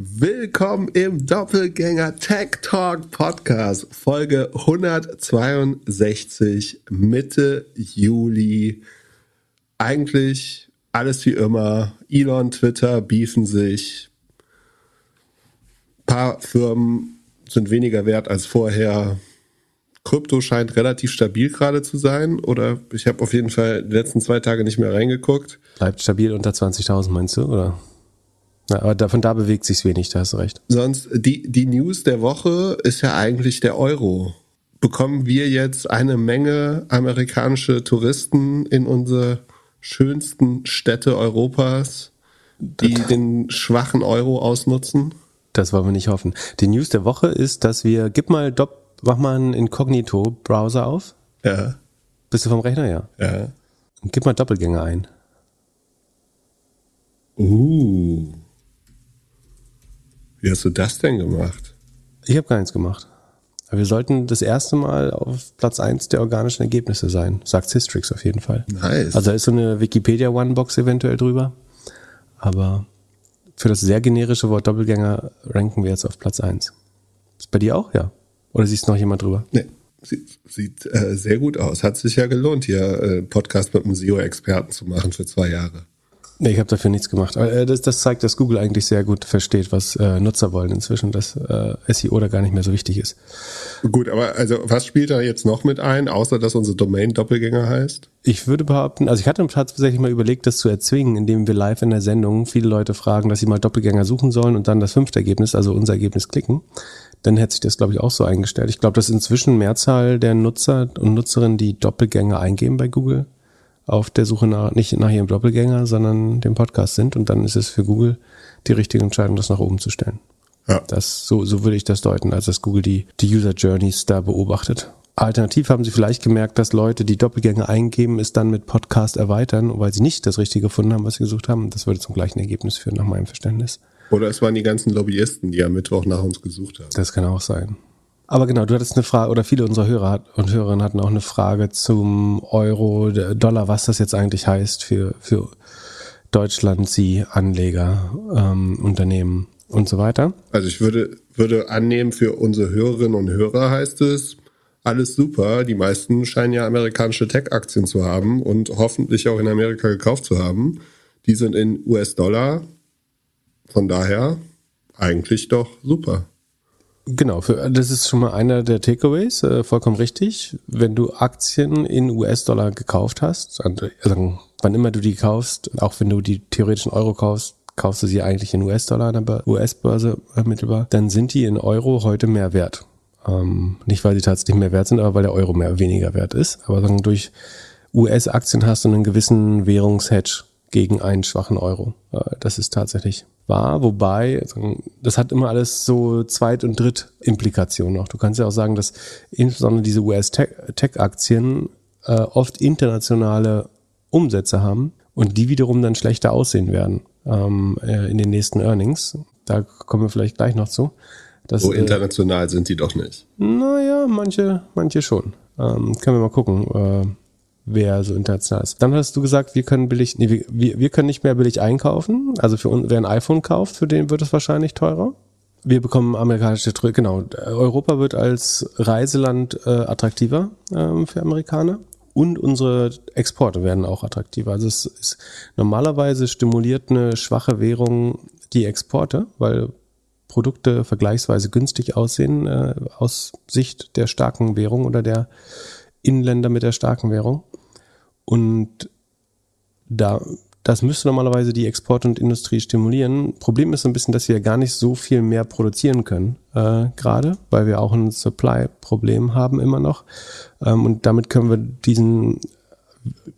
Willkommen im Doppelgänger Tech Talk Podcast, Folge 162, Mitte Juli. Eigentlich alles wie immer. Elon, Twitter beefen sich. Ein paar Firmen sind weniger wert als vorher. Krypto scheint relativ stabil gerade zu sein. Oder ich habe auf jeden Fall die letzten zwei Tage nicht mehr reingeguckt. Bleibt stabil unter 20.000, meinst du, oder? Ja, aber davon da bewegt sich wenig, da hast du recht. Sonst, die, die News der Woche ist ja eigentlich der Euro. Bekommen wir jetzt eine Menge amerikanische Touristen in unsere schönsten Städte Europas, die den schwachen Euro ausnutzen? Das wollen wir nicht hoffen. Die News der Woche ist, dass wir, gib mal Dopp mach mal einen Inkognito-Browser auf. Ja. Bist du vom Rechner? Ja. Ja. Und gib mal Doppelgänger ein. Uh. Wie hast du das denn gemacht? Ich habe gar nichts gemacht. Aber wir sollten das erste Mal auf Platz eins der organischen Ergebnisse sein, sagt Systrix auf jeden Fall. Nice. Also da ist so eine Wikipedia One-Box eventuell drüber. Aber für das sehr generische Wort Doppelgänger ranken wir jetzt auf Platz eins. Ist bei dir auch, ja? Oder siehst noch jemand drüber? Nee. Sieht, sieht äh, sehr gut aus. Hat sich ja gelohnt, hier äh, Podcast mit einem SEO-Experten zu machen für zwei Jahre. Nee, ich habe dafür nichts gemacht. Aber äh, das, das zeigt, dass Google eigentlich sehr gut versteht, was äh, Nutzer wollen inzwischen, dass äh, SEO da gar nicht mehr so wichtig ist. Gut, aber also was spielt da jetzt noch mit ein, außer dass unsere Domain Doppelgänger heißt? Ich würde behaupten, also ich hatte tatsächlich mal überlegt, das zu erzwingen, indem wir live in der Sendung viele Leute fragen, dass sie mal Doppelgänger suchen sollen und dann das fünfte Ergebnis, also unser Ergebnis klicken. Dann hätte sich das, glaube ich, auch so eingestellt. Ich glaube, dass inzwischen Mehrzahl der Nutzer und Nutzerinnen die Doppelgänger eingeben bei Google auf der Suche nach, nicht nach ihrem Doppelgänger, sondern dem Podcast sind. Und dann ist es für Google die richtige Entscheidung, das nach oben zu stellen. Ja. Das, so, so würde ich das deuten, als dass Google die, die User Journeys da beobachtet. Alternativ haben sie vielleicht gemerkt, dass Leute, die Doppelgänger eingeben, es dann mit Podcast erweitern, weil sie nicht das Richtige gefunden haben, was sie gesucht haben. Das würde zum gleichen Ergebnis führen, nach meinem Verständnis. Oder es waren die ganzen Lobbyisten, die am Mittwoch nach uns gesucht haben. Das kann auch sein. Aber genau, du hattest eine Frage, oder viele unserer Hörer und Hörerinnen hatten auch eine Frage zum Euro, Dollar, was das jetzt eigentlich heißt für, für Deutschland, Sie, Anleger, ähm, Unternehmen und so weiter. Also ich würde, würde annehmen, für unsere Hörerinnen und Hörer heißt es, alles super. Die meisten scheinen ja amerikanische Tech-Aktien zu haben und hoffentlich auch in Amerika gekauft zu haben. Die sind in US-Dollar. Von daher eigentlich doch super. Genau, für, das ist schon mal einer der Takeaways, äh, vollkommen richtig. Wenn du Aktien in US-Dollar gekauft hast, also wann immer du die kaufst, auch wenn du die theoretischen Euro kaufst, kaufst du sie eigentlich in US-Dollar an der US-Börse mittelbar, dann sind die in Euro heute mehr wert. Ähm, nicht, weil sie tatsächlich mehr wert sind, aber weil der Euro mehr weniger wert ist. Aber sagen, durch US-Aktien hast du einen gewissen Währungshedge gegen einen schwachen Euro. Das ist tatsächlich wahr, wobei das hat immer alles so Zweit- und Dritt-Implikationen noch. Du kannst ja auch sagen, dass insbesondere diese US-Tech-Aktien äh, oft internationale Umsätze haben und die wiederum dann schlechter aussehen werden ähm, äh, in den nächsten Earnings. Da kommen wir vielleicht gleich noch zu. Dass, so international äh, sind die doch nicht. Naja, manche, manche schon. Ähm, können wir mal gucken. Wer so international ist. Dann hast du gesagt, wir können billig, nee, wir, wir können nicht mehr billig einkaufen. Also für uns, wer ein iPhone kauft, für den wird es wahrscheinlich teurer. Wir bekommen amerikanische Tröte, genau. Europa wird als Reiseland äh, attraktiver ähm, für Amerikaner. Und unsere Exporte werden auch attraktiver. Also es ist normalerweise stimuliert eine schwache Währung die Exporte, weil Produkte vergleichsweise günstig aussehen äh, aus Sicht der starken Währung oder der Inländer mit der starken Währung. Und da, das müsste normalerweise die Export- und Industrie stimulieren. Problem ist so ein bisschen, dass wir gar nicht so viel mehr produzieren können, äh, gerade, weil wir auch ein Supply-Problem haben immer noch. Ähm, und damit können wir diesen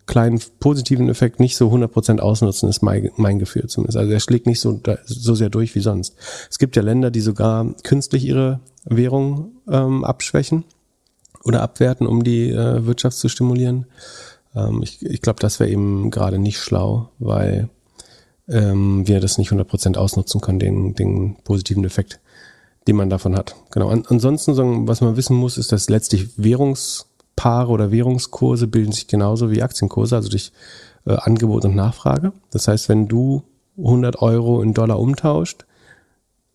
kleinen positiven Effekt nicht so 100% ausnutzen, ist mein, mein Gefühl zumindest. Also er schlägt nicht so, so sehr durch wie sonst. Es gibt ja Länder, die sogar künstlich ihre Währung ähm, abschwächen oder abwerten, um die äh, Wirtschaft zu stimulieren. Ähm, ich ich glaube, das wäre eben gerade nicht schlau, weil ähm, wir das nicht 100% ausnutzen können, den, den positiven Effekt, den man davon hat. Genau. An, ansonsten, was man wissen muss, ist, dass letztlich Währungspaare oder Währungskurse bilden sich genauso wie Aktienkurse, also durch äh, Angebot und Nachfrage. Das heißt, wenn du 100 Euro in Dollar umtauscht,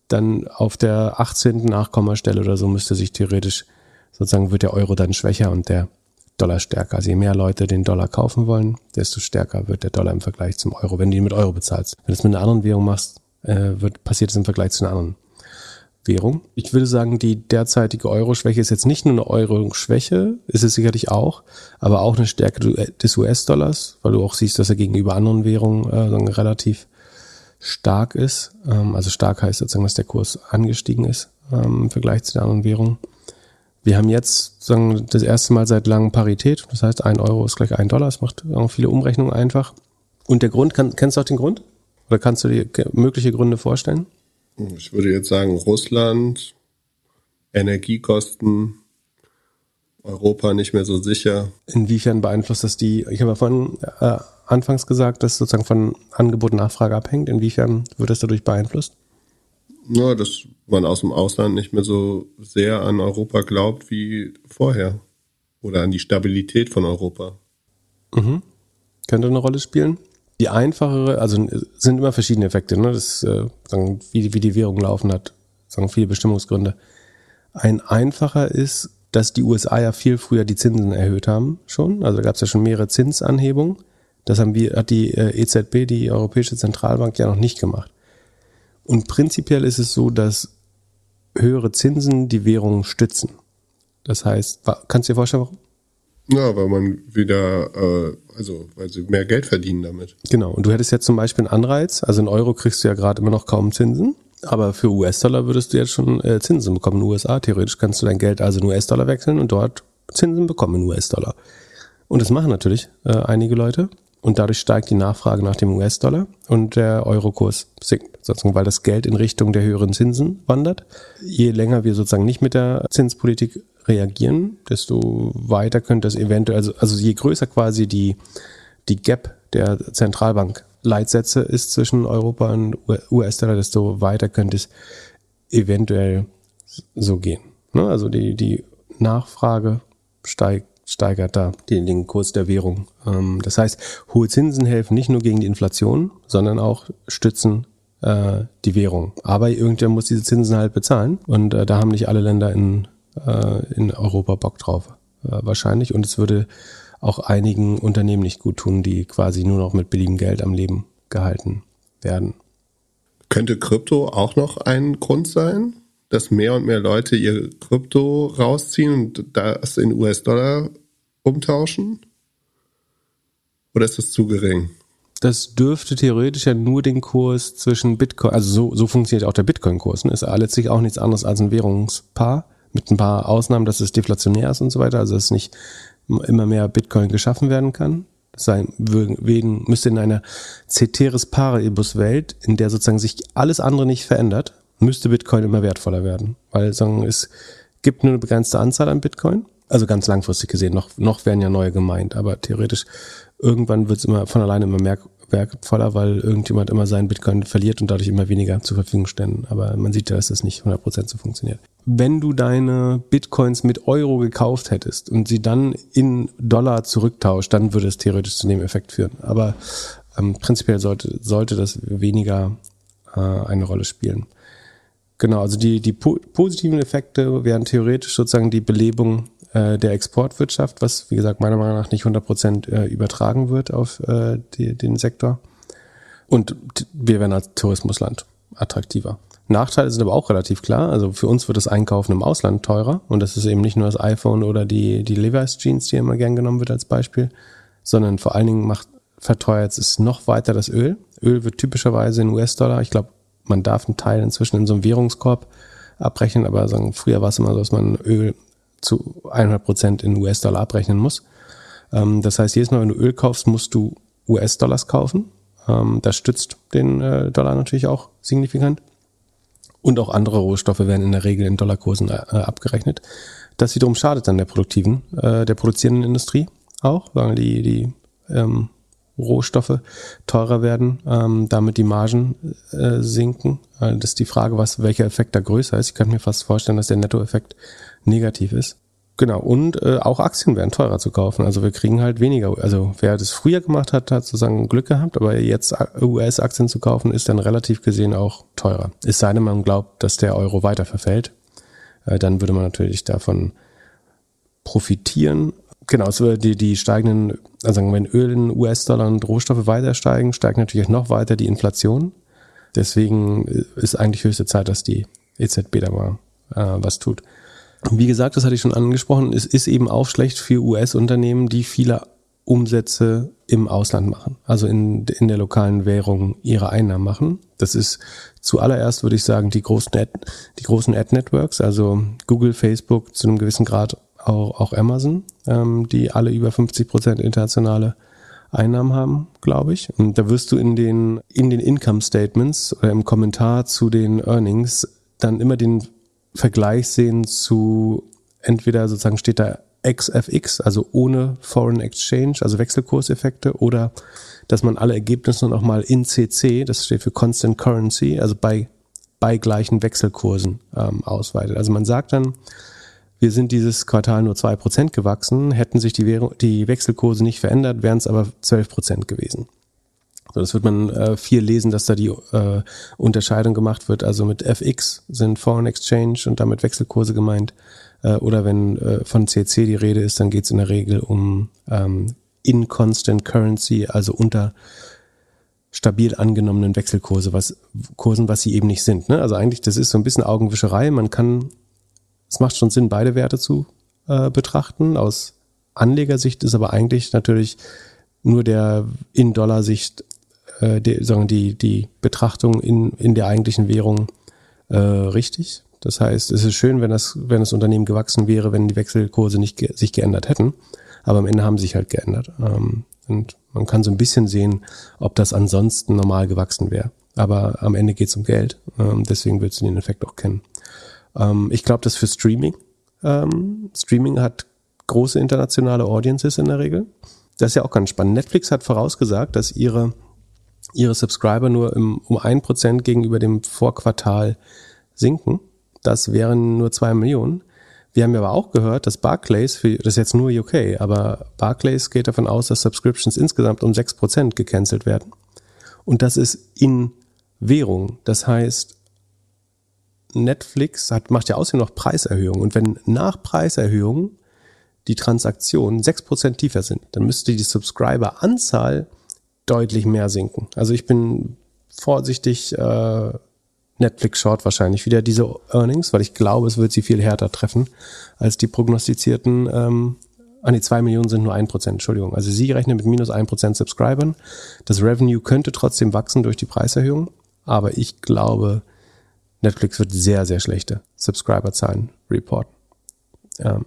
dann auf der 18. Nachkommastelle oder so müsste sich theoretisch sozusagen wird der Euro dann schwächer und der Dollar stärker. Also je mehr Leute den Dollar kaufen wollen, desto stärker wird der Dollar im Vergleich zum Euro, wenn du ihn mit Euro bezahlst. Wenn du es mit einer anderen Währung machst, äh, wird, passiert es im Vergleich zu einer anderen Währung. Ich würde sagen, die derzeitige Euro-Schwäche ist jetzt nicht nur eine Euro-Schwäche, ist es sicherlich auch, aber auch eine Stärke des US-Dollars, weil du auch siehst, dass er gegenüber anderen Währungen äh, relativ stark ist. Ähm, also stark heißt sozusagen, dass der Kurs angestiegen ist ähm, im Vergleich zu den anderen Währungen. Wir haben jetzt sagen, das erste Mal seit langem Parität. Das heißt, ein Euro ist gleich ein Dollar. Das macht viele Umrechnungen einfach. Und der Grund, kann, kennst du auch den Grund? Oder kannst du dir mögliche Gründe vorstellen? Ich würde jetzt sagen, Russland, Energiekosten, Europa nicht mehr so sicher. Inwiefern beeinflusst das die, ich habe ja vorhin äh, anfangs gesagt, dass sozusagen von Angebot und Nachfrage abhängt. Inwiefern wird das dadurch beeinflusst? Ja, dass man aus dem Ausland nicht mehr so sehr an Europa glaubt wie vorher. Oder an die Stabilität von Europa. Mhm. Könnte eine Rolle spielen. Die einfachere, also sind immer verschiedene Effekte, ne? Das, äh, sagen, wie, wie die Währung laufen hat, sagen viele Bestimmungsgründe. Ein einfacher ist, dass die USA ja viel früher die Zinsen erhöht haben schon. Also gab es ja schon mehrere Zinsanhebungen. Das haben wir, hat die äh, EZB, die Europäische Zentralbank, ja noch nicht gemacht. Und prinzipiell ist es so, dass höhere Zinsen die Währung stützen. Das heißt, kannst du dir vorstellen, warum? Ja, weil man wieder, äh, also weil sie mehr Geld verdienen damit. Genau, und du hättest jetzt zum Beispiel einen Anreiz, also in Euro kriegst du ja gerade immer noch kaum Zinsen, aber für US-Dollar würdest du jetzt schon äh, Zinsen bekommen in den USA. Theoretisch kannst du dein Geld also in US-Dollar wechseln und dort Zinsen bekommen in US-Dollar. Und das machen natürlich äh, einige Leute und dadurch steigt die Nachfrage nach dem US-Dollar und der Eurokurs sinkt, sozusagen, weil das Geld in Richtung der höheren Zinsen wandert. Je länger wir sozusagen nicht mit der Zinspolitik reagieren, desto weiter könnte es eventuell, also, also je größer quasi die, die Gap der Zentralbank Leitsätze ist zwischen Europa und US-Dollar, desto weiter könnte es eventuell so gehen. Ne? Also die, die Nachfrage steigt, steigert da den, den Kurs der Währung. Ähm, das heißt, hohe Zinsen helfen nicht nur gegen die Inflation, sondern auch stützen äh, die Währung. Aber irgendwer muss diese Zinsen halt bezahlen und äh, da haben nicht alle Länder in äh, in Europa Bock drauf, äh, wahrscheinlich. Und es würde auch einigen Unternehmen nicht gut tun, die quasi nur noch mit billigem Geld am Leben gehalten werden. Könnte Krypto auch noch ein Grund sein, dass mehr und mehr Leute ihr Krypto rausziehen und das in US-Dollar umtauschen? Oder ist das zu gering? Das dürfte theoretisch ja nur den Kurs zwischen Bitcoin, also so, so funktioniert auch der Bitcoin-Kurs, ne? ist letztlich auch nichts anderes als ein Währungspaar mit ein paar Ausnahmen, dass es deflationär ist und so weiter, also dass nicht immer mehr Bitcoin geschaffen werden kann. Sein, wegen, müsste in einer Ceteris Paribus Welt, in der sozusagen sich alles andere nicht verändert, müsste Bitcoin immer wertvoller werden. Weil sagen, es gibt nur eine begrenzte Anzahl an Bitcoin. Also ganz langfristig gesehen, noch, noch werden ja neue gemeint, aber theoretisch irgendwann wird es immer von alleine immer mehr, wertvoller, weil irgendjemand immer seinen Bitcoin verliert und dadurch immer weniger zur Verfügung stellen. Aber man sieht ja, dass das nicht 100% so funktioniert. Wenn du deine Bitcoins mit Euro gekauft hättest und sie dann in Dollar zurücktauscht, dann würde es theoretisch zu dem Effekt führen. Aber ähm, prinzipiell sollte, sollte das weniger äh, eine Rolle spielen. Genau, also die, die po positiven Effekte wären theoretisch sozusagen die Belebung äh, der Exportwirtschaft, was, wie gesagt, meiner Meinung nach nicht 100 Prozent äh, übertragen wird auf äh, die, den Sektor. Und wir werden als Tourismusland attraktiver. Nachteile sind aber auch relativ klar. Also für uns wird das Einkaufen im Ausland teurer. Und das ist eben nicht nur das iPhone oder die, die Levi's Jeans, die immer gern genommen wird als Beispiel, sondern vor allen Dingen macht, verteuert es noch weiter das Öl. Öl wird typischerweise in US-Dollar, ich glaube, man darf einen Teil inzwischen in so einem Währungskorb abrechnen, aber sagen, früher war es immer so, dass man Öl zu 100 Prozent in US-Dollar abrechnen muss. Ähm, das heißt, jedes Mal, wenn du Öl kaufst, musst du US-Dollars kaufen. Ähm, das stützt den äh, Dollar natürlich auch signifikant. Und auch andere Rohstoffe werden in der Regel in Dollarkursen äh, abgerechnet. Das wiederum schadet dann der produktiven, äh, der produzierenden Industrie auch, weil die, die ähm, Rohstoffe teurer werden, ähm, damit die Margen äh, sinken. Äh, das ist die Frage, was welcher Effekt da größer ist. Ich kann mir fast vorstellen, dass der Nettoeffekt negativ ist. Genau, und äh, auch Aktien wären teurer zu kaufen. Also wir kriegen halt weniger. Also wer das früher gemacht hat, hat sozusagen Glück gehabt, aber jetzt US-Aktien zu kaufen, ist dann relativ gesehen auch teurer. Es sei denn, man glaubt, dass der Euro weiter verfällt. Äh, dann würde man natürlich davon profitieren. Genau, so die, die steigenden, also wenn Öl in US-Dollar und Rohstoffe weiter steigen, steigt natürlich noch weiter die Inflation. Deswegen ist eigentlich höchste Zeit, dass die EZB da mal äh, was tut. Wie gesagt, das hatte ich schon angesprochen, es ist eben auch schlecht für US-Unternehmen, die viele Umsätze im Ausland machen, also in, in der lokalen Währung ihre Einnahmen machen. Das ist zuallererst, würde ich sagen, die großen Ad, die großen Ad-Networks, also Google, Facebook, zu einem gewissen Grad auch, auch Amazon, ähm, die alle über 50 Prozent internationale Einnahmen haben, glaube ich. Und da wirst du in den, in den Income Statements oder im Kommentar zu den Earnings dann immer den Vergleich sehen zu entweder sozusagen steht da XFX, also ohne Foreign Exchange, also Wechselkurseffekte, oder dass man alle Ergebnisse nochmal in CC, das steht für Constant Currency, also bei, bei gleichen Wechselkursen ähm, ausweitet. Also man sagt dann, wir sind dieses Quartal nur zwei Prozent gewachsen, hätten sich die, Währung, die Wechselkurse nicht verändert, wären es aber zwölf Prozent gewesen. So, das wird man äh, viel lesen, dass da die äh, Unterscheidung gemacht wird. Also mit FX sind Foreign Exchange und damit Wechselkurse gemeint. Äh, oder wenn äh, von CC die Rede ist, dann geht es in der Regel um ähm, in Constant Currency, also unter stabil angenommenen Wechselkurse, was Kursen, was sie eben nicht sind. Ne? Also eigentlich, das ist so ein bisschen Augenwischerei. Man kann, es macht schon Sinn, beide Werte zu äh, betrachten. Aus Anlegersicht ist aber eigentlich natürlich nur der in Dollar-Sicht äh, die, sagen die, die Betrachtung in, in der eigentlichen Währung äh, richtig. Das heißt, es ist schön, wenn das, wenn das Unternehmen gewachsen wäre, wenn die Wechselkurse nicht ge sich geändert hätten. Aber am Ende haben sie sich halt geändert. Ähm, und man kann so ein bisschen sehen, ob das ansonsten normal gewachsen wäre. Aber am Ende geht es um Geld. Ähm, deswegen willst du den Effekt auch kennen. Ähm, ich glaube, das für Streaming. Ähm, Streaming hat große internationale Audiences in der Regel. Das ist ja auch ganz spannend. Netflix hat vorausgesagt, dass ihre ihre Subscriber nur im, um ein Prozent gegenüber dem Vorquartal sinken. Das wären nur zwei Millionen. Wir haben aber auch gehört, dass Barclays, für, das ist jetzt nur UK, aber Barclays geht davon aus, dass Subscriptions insgesamt um sechs Prozent gecancelt werden. Und das ist in Währung. Das heißt, Netflix hat, macht ja außerdem noch Preiserhöhungen. Und wenn nach Preiserhöhungen die Transaktionen sechs Prozent tiefer sind, dann müsste die Subscriber-Anzahl deutlich mehr sinken. Also ich bin vorsichtig, äh, Netflix schaut wahrscheinlich wieder diese Earnings, weil ich glaube, es wird sie viel härter treffen als die prognostizierten. Ähm, ah nee, zwei Millionen sind nur ein Prozent, Entschuldigung. Also sie rechnen mit minus ein Prozent Subscribern. Das Revenue könnte trotzdem wachsen durch die Preiserhöhung, aber ich glaube, Netflix wird sehr, sehr schlechte Subscriber-Zahlen reporten. Ähm.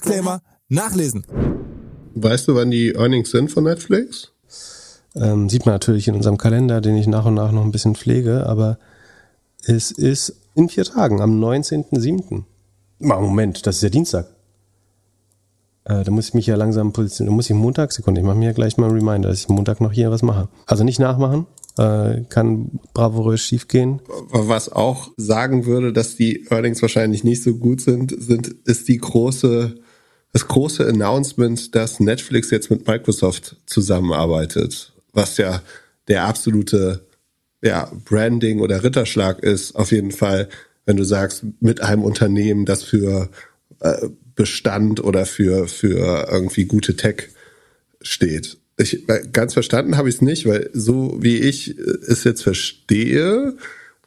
Disclaimer nachlesen. Weißt du, wann die Earnings sind von Netflix? Ähm, sieht man natürlich in unserem Kalender, den ich nach und nach noch ein bisschen pflege, aber es ist in vier Tagen, am 19.07. Moment, das ist ja Dienstag. Äh, da muss ich mich ja langsam positionieren. Da muss ich Montag, Sekunde, ich mache mir ja gleich mal einen Reminder, dass ich Montag noch hier was mache. Also nicht nachmachen, äh, kann bravourös schiefgehen. Was auch sagen würde, dass die Earnings wahrscheinlich nicht so gut sind, sind ist die große, das große Announcement, dass Netflix jetzt mit Microsoft zusammenarbeitet, was ja der absolute ja, Branding oder Ritterschlag ist, auf jeden Fall, wenn du sagst, mit einem Unternehmen, das für äh, Bestand oder für, für irgendwie gute Tech steht. Ich, ganz verstanden habe ich es nicht, weil so wie ich es jetzt verstehe,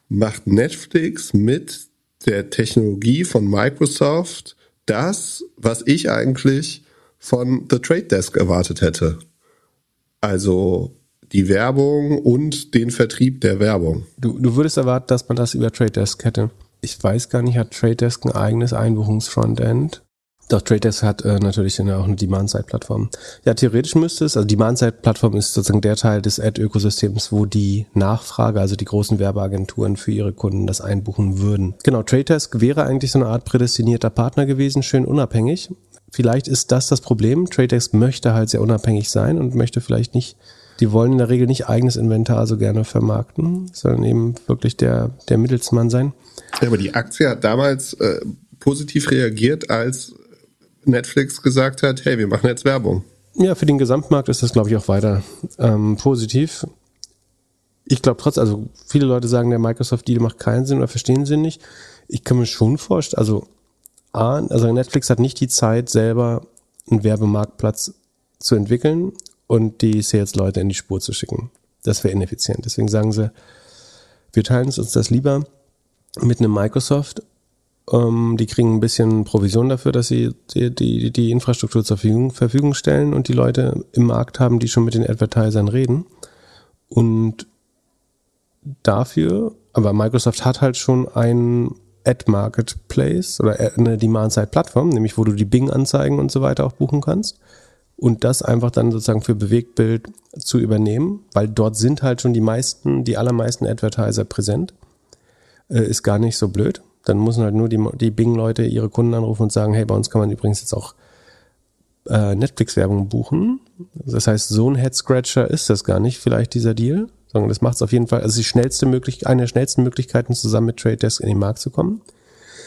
macht Netflix mit der Technologie von Microsoft das, was ich eigentlich von The Trade Desk erwartet hätte. Also die Werbung und den Vertrieb der Werbung. Du, du würdest erwarten, dass man das über Trade Desk hätte. Ich weiß gar nicht, hat Trade Desk ein eigenes Einbuchungsfrontend? Doch, Trade hat äh, natürlich auch eine Demand-Side-Plattform. Ja, theoretisch müsste es, also Demand-Side-Plattform ist sozusagen der Teil des Ad-Ökosystems, wo die Nachfrage, also die großen Werbeagenturen für ihre Kunden das einbuchen würden. Genau, Trade wäre eigentlich so eine Art prädestinierter Partner gewesen, schön unabhängig. Vielleicht ist das das Problem. Trade möchte halt sehr unabhängig sein und möchte vielleicht nicht, die wollen in der Regel nicht eigenes Inventar so gerne vermarkten, sondern eben wirklich der, der Mittelsmann sein. Ja, aber die Aktie hat damals äh, positiv reagiert, als Netflix gesagt hat, hey, wir machen jetzt Werbung. Ja, für den Gesamtmarkt ist das, glaube ich, auch weiter ähm, positiv. Ich glaube trotzdem, also viele Leute sagen, der Microsoft-Deal macht keinen Sinn oder verstehen sie nicht. Ich kann mir schon vorstellen, also A, also Netflix hat nicht die Zeit, selber einen Werbemarktplatz zu entwickeln und die Sales-Leute in die Spur zu schicken. Das wäre ineffizient. Deswegen sagen sie, wir teilen uns das lieber mit einem Microsoft ähm, die kriegen ein bisschen Provision dafür, dass sie die, die, die Infrastruktur zur Verfügung, Verfügung stellen und die Leute im Markt haben, die schon mit den Advertisern reden. Und dafür, aber Microsoft hat halt schon ein Ad Marketplace oder eine Demand-Side-Plattform, nämlich wo du die Bing-Anzeigen und so weiter auch buchen kannst. Und das einfach dann sozusagen für Bewegtbild zu übernehmen, weil dort sind halt schon die meisten, die allermeisten Advertiser präsent. Äh, ist gar nicht so blöd. Dann müssen halt nur die, die Bing-Leute ihre Kunden anrufen und sagen, hey, bei uns kann man übrigens jetzt auch äh, Netflix-Werbung buchen. Das heißt, so ein Head-Scratcher ist das gar nicht, vielleicht dieser Deal, sondern das macht es auf jeden Fall, also die schnellste Möglichkeit, eine der schnellsten Möglichkeiten, zusammen mit Trade Desk in den Markt zu kommen.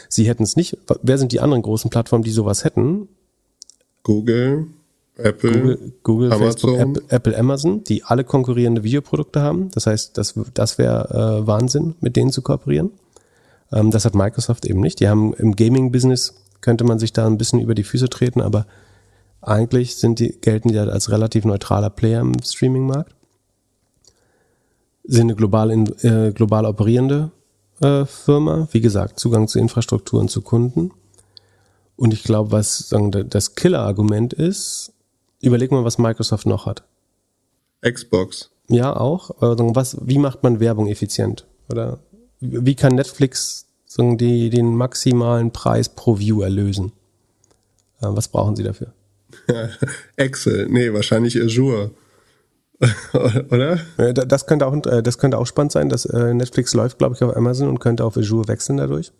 Sie hätten es nicht. Wer sind die anderen großen Plattformen, die sowas hätten? Google, Apple, Google, Google Facebook, Apple, Apple, Amazon, die alle konkurrierende Videoprodukte haben. Das heißt, das, das wäre äh, Wahnsinn, mit denen zu kooperieren. Ähm, das hat Microsoft eben nicht. Die haben im Gaming-Business könnte man sich da ein bisschen über die Füße treten, aber eigentlich sind die, gelten die halt als relativ neutraler Player im Streaming-Markt. Sind eine global, in, äh, global operierende äh, Firma. Wie gesagt, Zugang zu Infrastrukturen, zu Kunden. Und ich glaube, was sagen, das Killer-Argument ist, überleg mal, was Microsoft noch hat. Xbox. Ja, auch. Was, wie macht man Werbung effizient? Oder wie kann Netflix sagen, die, den maximalen Preis pro View erlösen? Äh, was brauchen sie dafür? Excel, nee, wahrscheinlich Azure. Oder? Das könnte auch, äh, das könnte auch spannend sein, dass äh, Netflix läuft, glaube ich, auf Amazon und könnte auf Azure wechseln dadurch.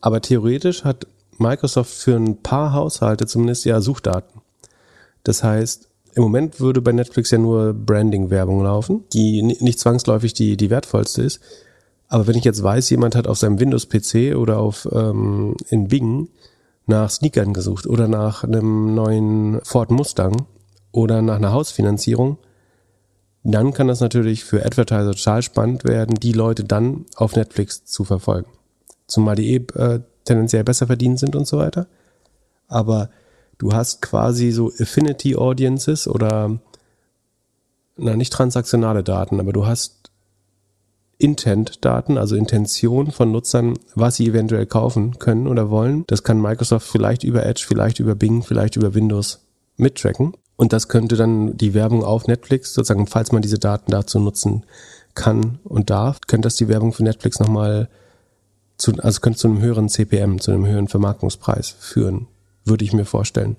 Aber theoretisch hat Microsoft für ein paar Haushalte zumindest ja Suchdaten. Das heißt, im Moment würde bei Netflix ja nur Branding-Werbung laufen, die nicht zwangsläufig die, die wertvollste ist. Aber wenn ich jetzt weiß, jemand hat auf seinem Windows-PC oder auf ähm, in Bing nach Sneakern gesucht oder nach einem neuen Ford Mustang oder nach einer Hausfinanzierung, dann kann das natürlich für Advertiser total spannend werden, die Leute dann auf Netflix zu verfolgen. Zumal die eh äh, tendenziell besser verdient sind und so weiter. Aber du hast quasi so Affinity Audiences oder na nicht transaktionale Daten, aber du hast Intent-Daten, also Intention von Nutzern, was sie eventuell kaufen können oder wollen. Das kann Microsoft vielleicht über Edge, vielleicht über Bing, vielleicht über Windows mittracken. Und das könnte dann die Werbung auf Netflix, sozusagen, falls man diese Daten dazu nutzen kann und darf, könnte das die Werbung für Netflix nochmal zu, also könnte zu einem höheren CPM, zu einem höheren Vermarktungspreis führen, würde ich mir vorstellen.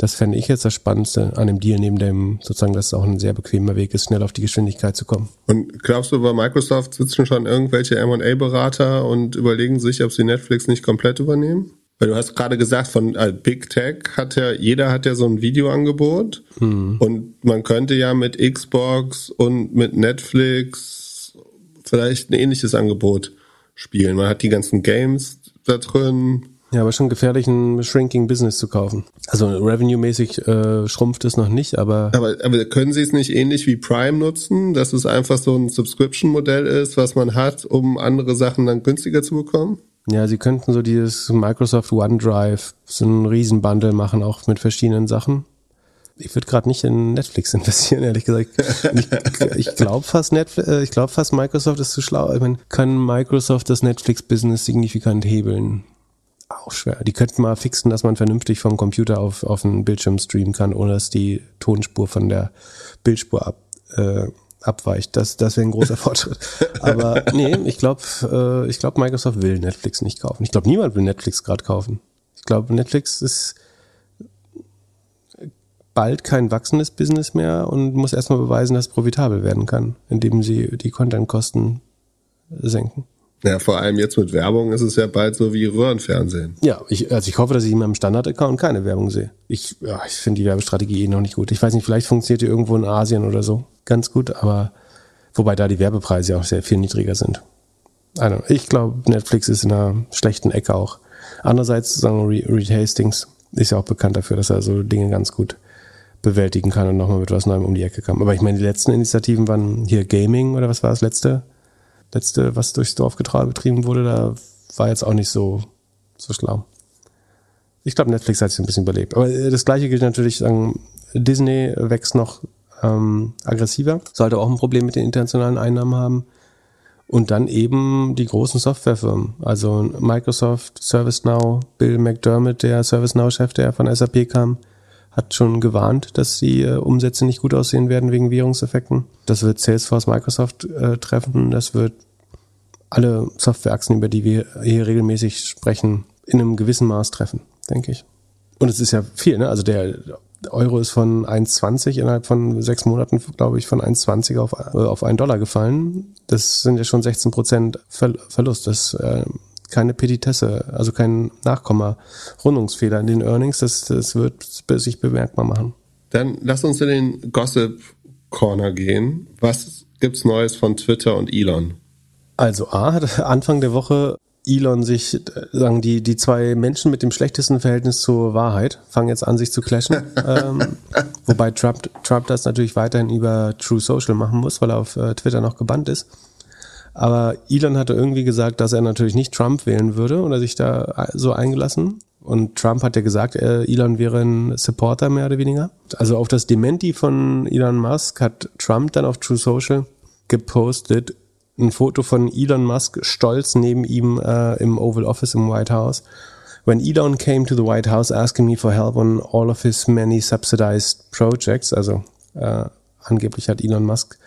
Das fände ich jetzt das Spannendste an dem Deal, neben dem sozusagen, dass es auch ein sehr bequemer Weg ist, schnell auf die Geschwindigkeit zu kommen. Und glaubst du, bei Microsoft sitzen schon irgendwelche M&A-Berater und überlegen sich, ob sie Netflix nicht komplett übernehmen? Weil du hast gerade gesagt, von äh, Big Tech hat ja, jeder hat ja so ein Videoangebot hm. und man könnte ja mit Xbox und mit Netflix vielleicht ein ähnliches Angebot spielen. Man hat die ganzen Games da drin, ja, aber schon gefährlich, ein Shrinking Business zu kaufen. Also revenue-mäßig äh, schrumpft es noch nicht, aber. Aber, aber können Sie es nicht ähnlich wie Prime nutzen, dass es einfach so ein Subscription-Modell ist, was man hat, um andere Sachen dann günstiger zu bekommen? Ja, Sie könnten so dieses Microsoft OneDrive, so ein Riesenbundle machen, auch mit verschiedenen Sachen. Ich würde gerade nicht in Netflix investieren, ehrlich gesagt. Ich, ich glaube fast Netflix, äh, ich glaube fast Microsoft ist zu schlau. Ich meine, kann Microsoft das Netflix-Business signifikant hebeln? Auch schwer. Die könnten mal fixen, dass man vernünftig vom Computer auf, auf einen Bildschirm streamen kann, ohne dass die Tonspur von der Bildspur ab, äh, abweicht. Das, das wäre ein großer Fortschritt. Aber nee, ich glaube, äh, ich glaube, Microsoft will Netflix nicht kaufen. Ich glaube, niemand will Netflix gerade kaufen. Ich glaube, Netflix ist bald kein wachsendes Business mehr und muss erstmal beweisen, dass es profitabel werden kann, indem sie die Content-Kosten senken. Ja, vor allem jetzt mit Werbung ist es ja bald so wie Röhrenfernsehen. Ja, ich, also ich hoffe, dass ich in meinem Standard-Account keine Werbung sehe. Ich, ja, ich finde die Werbestrategie eh noch nicht gut. Ich weiß nicht, vielleicht funktioniert die irgendwo in Asien oder so ganz gut, aber wobei da die Werbepreise auch sehr viel niedriger sind. Also ich glaube, Netflix ist in einer schlechten Ecke auch. Andererseits, sagen Reed Hastings ist ja auch bekannt dafür, dass er so Dinge ganz gut bewältigen kann und nochmal mit was Neuem um die Ecke kam. Aber ich meine, die letzten Initiativen waren hier Gaming oder was war das letzte? Letzte, was durchs Dorf betrieben wurde, da war jetzt auch nicht so, so schlau. Ich glaube, Netflix hat sich ein bisschen überlebt. Aber äh, das gleiche gilt natürlich, sagen, Disney wächst noch ähm, aggressiver, sollte auch ein Problem mit den internationalen Einnahmen haben. Und dann eben die großen Softwarefirmen, also Microsoft, ServiceNow, Bill McDermott, der ServiceNow-Chef, der von SAP kam, hat schon gewarnt, dass die äh, Umsätze nicht gut aussehen werden wegen Währungseffekten. Das wird Salesforce, Microsoft äh, treffen. Das wird alle Softwareachsen, über die wir hier regelmäßig sprechen, in einem gewissen Maß treffen, denke ich. Und es ist ja viel, ne? Also der Euro ist von 1,20 innerhalb von sechs Monaten, glaube ich, von 1,20 auf, äh, auf einen Dollar gefallen. Das sind ja schon 16 Prozent Verlust. Das äh, keine Petitesse, also kein Nachkomma, Rundungsfehler in den Earnings. Das, das wird sich bemerkbar machen. Dann lass uns in den Gossip Corner gehen. Was gibt's Neues von Twitter und Elon? Also A hat Anfang der Woche Elon sich, sagen die, die zwei Menschen mit dem schlechtesten Verhältnis zur Wahrheit fangen jetzt an, sich zu clashen. ähm, wobei Trump, Trump das natürlich weiterhin über True Social machen muss, weil er auf äh, Twitter noch gebannt ist. Aber Elon hatte irgendwie gesagt, dass er natürlich nicht Trump wählen würde oder sich da so eingelassen. Und Trump hat ja gesagt, äh, Elon wäre ein Supporter mehr oder weniger. Also auf das Dementi von Elon Musk hat Trump dann auf True Social gepostet ein Foto von Elon Musk stolz neben ihm äh, im Oval Office im White House. When Elon came to the White House asking me for help on all of his many subsidized projects, also äh, angeblich hat Elon Musk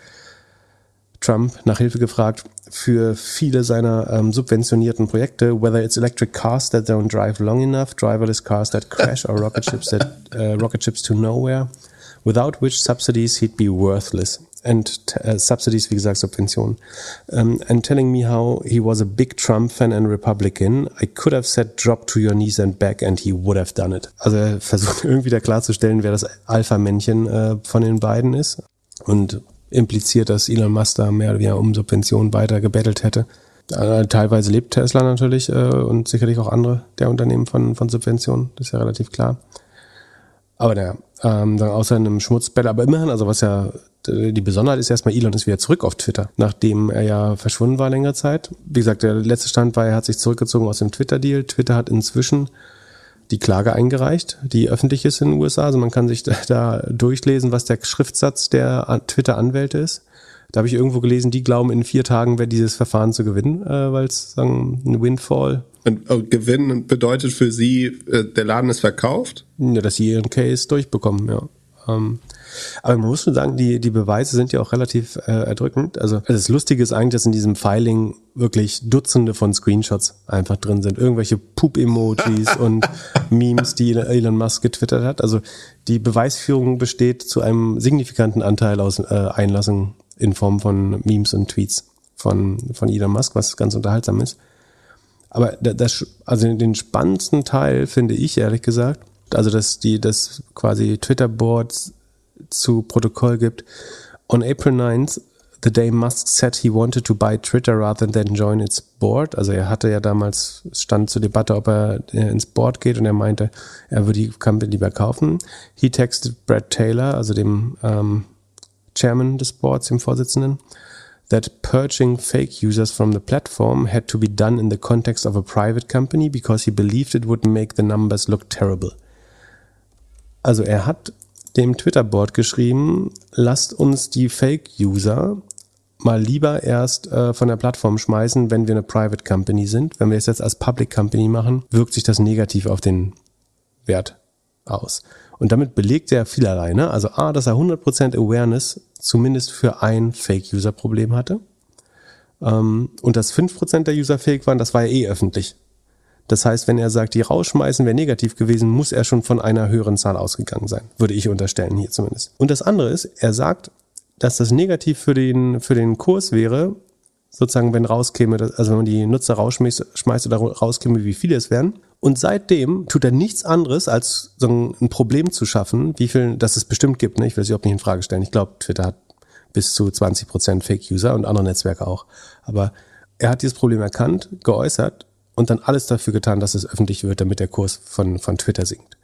Trump nach Hilfe gefragt für viele seiner ähm, subventionierten Projekte, whether it's electric cars that don't drive long enough, driverless cars that crash or rocket ships that uh, rocket ships to nowhere, without which subsidies he'd be worthless. And uh, subsidies, wie gesagt, Subventionen. Um, and telling me how he was a big Trump fan and Republican. I could have said drop to your knees and back and he would have done it. Also er versucht irgendwie da klarzustellen, wer das Alpha-Männchen äh, von den beiden ist. Und impliziert, dass Elon Musk da mehr oder weniger um Subventionen weiter gebettelt hätte. Äh, teilweise lebt Tesla natürlich äh, und sicherlich auch andere der Unternehmen von, von Subventionen, das ist ja relativ klar. Aber naja, ähm, dann außer einem Schmutzbett, aber immerhin, also was ja die Besonderheit ist erstmal, Elon ist wieder zurück auf Twitter, nachdem er ja verschwunden war längere Zeit. Wie gesagt, der letzte Stand war, er hat sich zurückgezogen aus dem Twitter-Deal. Twitter hat inzwischen die Klage eingereicht, die öffentlich ist in den USA. Also man kann sich da, da durchlesen, was der Schriftsatz der Twitter-Anwälte ist. Da habe ich irgendwo gelesen, die glauben, in vier Tagen wäre dieses Verfahren zu gewinnen, äh, weil es sagen ein Windfall. Und, und Gewinn bedeutet für Sie, äh, der Laden ist verkauft? Ja, dass sie ihren Case durchbekommen, ja. Ähm, aber man muss schon sagen, die, die Beweise sind ja auch relativ äh, erdrückend. Also das Lustige ist eigentlich, dass in diesem Filing wirklich Dutzende von Screenshots einfach drin sind. Irgendwelche Poop-Emojis und Memes, die Elon Musk getwittert hat. Also die Beweisführung besteht zu einem signifikanten Anteil aus äh, Einlassungen in Form von Memes und Tweets von, von Elon Musk, was ganz unterhaltsam ist. Aber das, also den spannendsten Teil finde ich ehrlich gesagt, also dass die, das quasi Twitter-Boards zu Protokoll gibt. On April 9th, the day Musk said he wanted to buy Twitter rather than join its board. Also er hatte ja damals, stand zur Debatte, ob er ins Board geht und er meinte, er würde die Company lieber kaufen. He texted Brad Taylor, also dem ähm, Chairman des Boards, dem Vorsitzenden, that purging fake users from the platform had to be done in the context of a private company because he believed it would make the numbers look terrible. Also er hat dem Twitter-Board geschrieben, lasst uns die Fake-User mal lieber erst äh, von der Plattform schmeißen, wenn wir eine Private Company sind. Wenn wir es jetzt als Public Company machen, wirkt sich das negativ auf den Wert aus. Und damit belegt er vielerlei. Ne? Also A, dass er 100% Awareness zumindest für ein Fake-User-Problem hatte. Ähm, und dass 5% der User fake waren, das war ja eh öffentlich. Das heißt, wenn er sagt, die rausschmeißen wäre negativ gewesen, muss er schon von einer höheren Zahl ausgegangen sein. Würde ich unterstellen, hier zumindest. Und das andere ist, er sagt, dass das negativ für den, für den Kurs wäre, sozusagen, wenn rauskäme, also wenn man die Nutzer rausschmeißt schmeißt oder rauskäme, wie viele es wären. Und seitdem tut er nichts anderes, als so ein Problem zu schaffen, wie viel, dass es bestimmt gibt. Ne? Ich will es überhaupt nicht in Frage stellen. Ich glaube, Twitter hat bis zu 20 Prozent Fake-User und andere Netzwerke auch. Aber er hat dieses Problem erkannt, geäußert und dann alles dafür getan, dass es öffentlich wird, damit der Kurs von, von Twitter sinkt.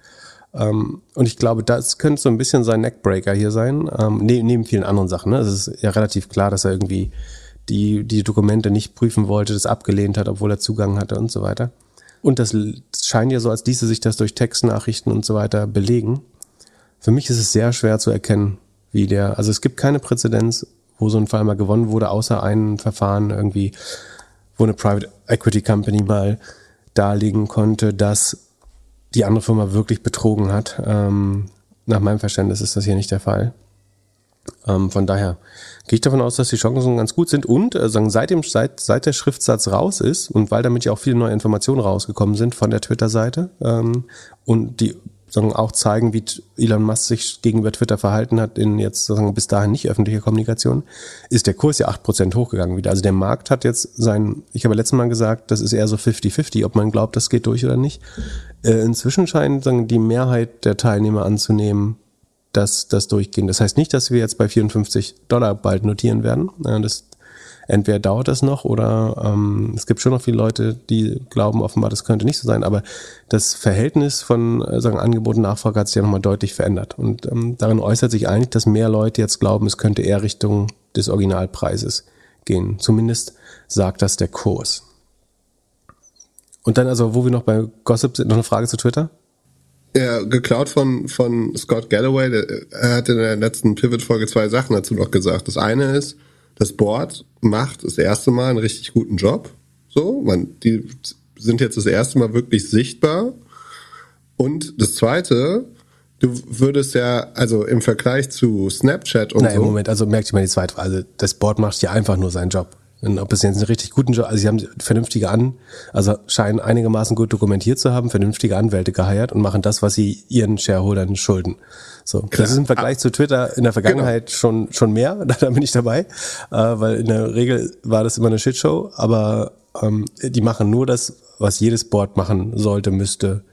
Ähm, und ich glaube, das könnte so ein bisschen sein Neckbreaker hier sein, ähm, neben, neben vielen anderen Sachen. Ne? Es ist ja relativ klar, dass er irgendwie die, die Dokumente nicht prüfen wollte, das abgelehnt hat, obwohl er Zugang hatte und so weiter. Und das scheint ja so, als ließe sich das durch Textnachrichten und so weiter belegen. Für mich ist es sehr schwer zu erkennen, wie der, also es gibt keine Präzedenz, wo so ein Fall mal gewonnen wurde, außer ein Verfahren irgendwie, wo eine Private Equity Company mal darlegen konnte, dass die andere Firma wirklich betrogen hat. Ähm, nach meinem Verständnis ist das hier nicht der Fall. Ähm, von daher gehe ich davon aus, dass die Chancen ganz gut sind und äh, seit, dem, seit, seit der Schriftsatz raus ist und weil damit ja auch viele neue Informationen rausgekommen sind von der Twitter-Seite ähm, und die sagen, auch zeigen, wie Elon Musk sich gegenüber Twitter verhalten hat in jetzt sagen, bis dahin nicht öffentlicher Kommunikation, ist der Kurs ja acht Prozent hochgegangen wieder. Also der Markt hat jetzt sein, ich habe letztes Mal gesagt, das ist eher so 50-50, ob man glaubt, das geht durch oder nicht. Äh, inzwischen scheint sagen, die Mehrheit der Teilnehmer anzunehmen, dass das durchgehen. Das heißt nicht, dass wir jetzt bei 54 Dollar bald notieren werden. Das, entweder dauert das noch oder ähm, es gibt schon noch viele Leute, die glauben offenbar, das könnte nicht so sein. Aber das Verhältnis von äh, sagen Angebot und Nachfrage hat sich ja nochmal deutlich verändert. Und ähm, darin äußert sich eigentlich, dass mehr Leute jetzt glauben, es könnte eher Richtung des Originalpreises gehen. Zumindest sagt das der Kurs. Und dann also, wo wir noch bei Gossip sind, noch eine Frage zu Twitter? Ja, geklaut von, von Scott Galloway. Der, er hat in der letzten Pivot-Folge zwei Sachen dazu noch gesagt. Das eine ist, das Board macht das erste Mal einen richtig guten Job. So, man, die sind jetzt das erste Mal wirklich sichtbar. Und das zweite, du würdest ja, also im Vergleich zu Snapchat und naja, so. Moment, also merkt ihr mal die zweite Frage. Also das Board macht ja einfach nur seinen Job. Und ob es jetzt einen richtig guten Job, also sie haben vernünftige An, also scheinen einigermaßen gut dokumentiert zu haben, vernünftige Anwälte geheiert und machen das, was sie ihren Shareholdern schulden. So, Klar. das ist im Vergleich zu Twitter in der Vergangenheit genau. schon schon mehr. Da, da bin ich dabei, äh, weil in der Regel war das immer eine Shitshow. Aber ähm, die machen nur das, was jedes Board machen sollte, müsste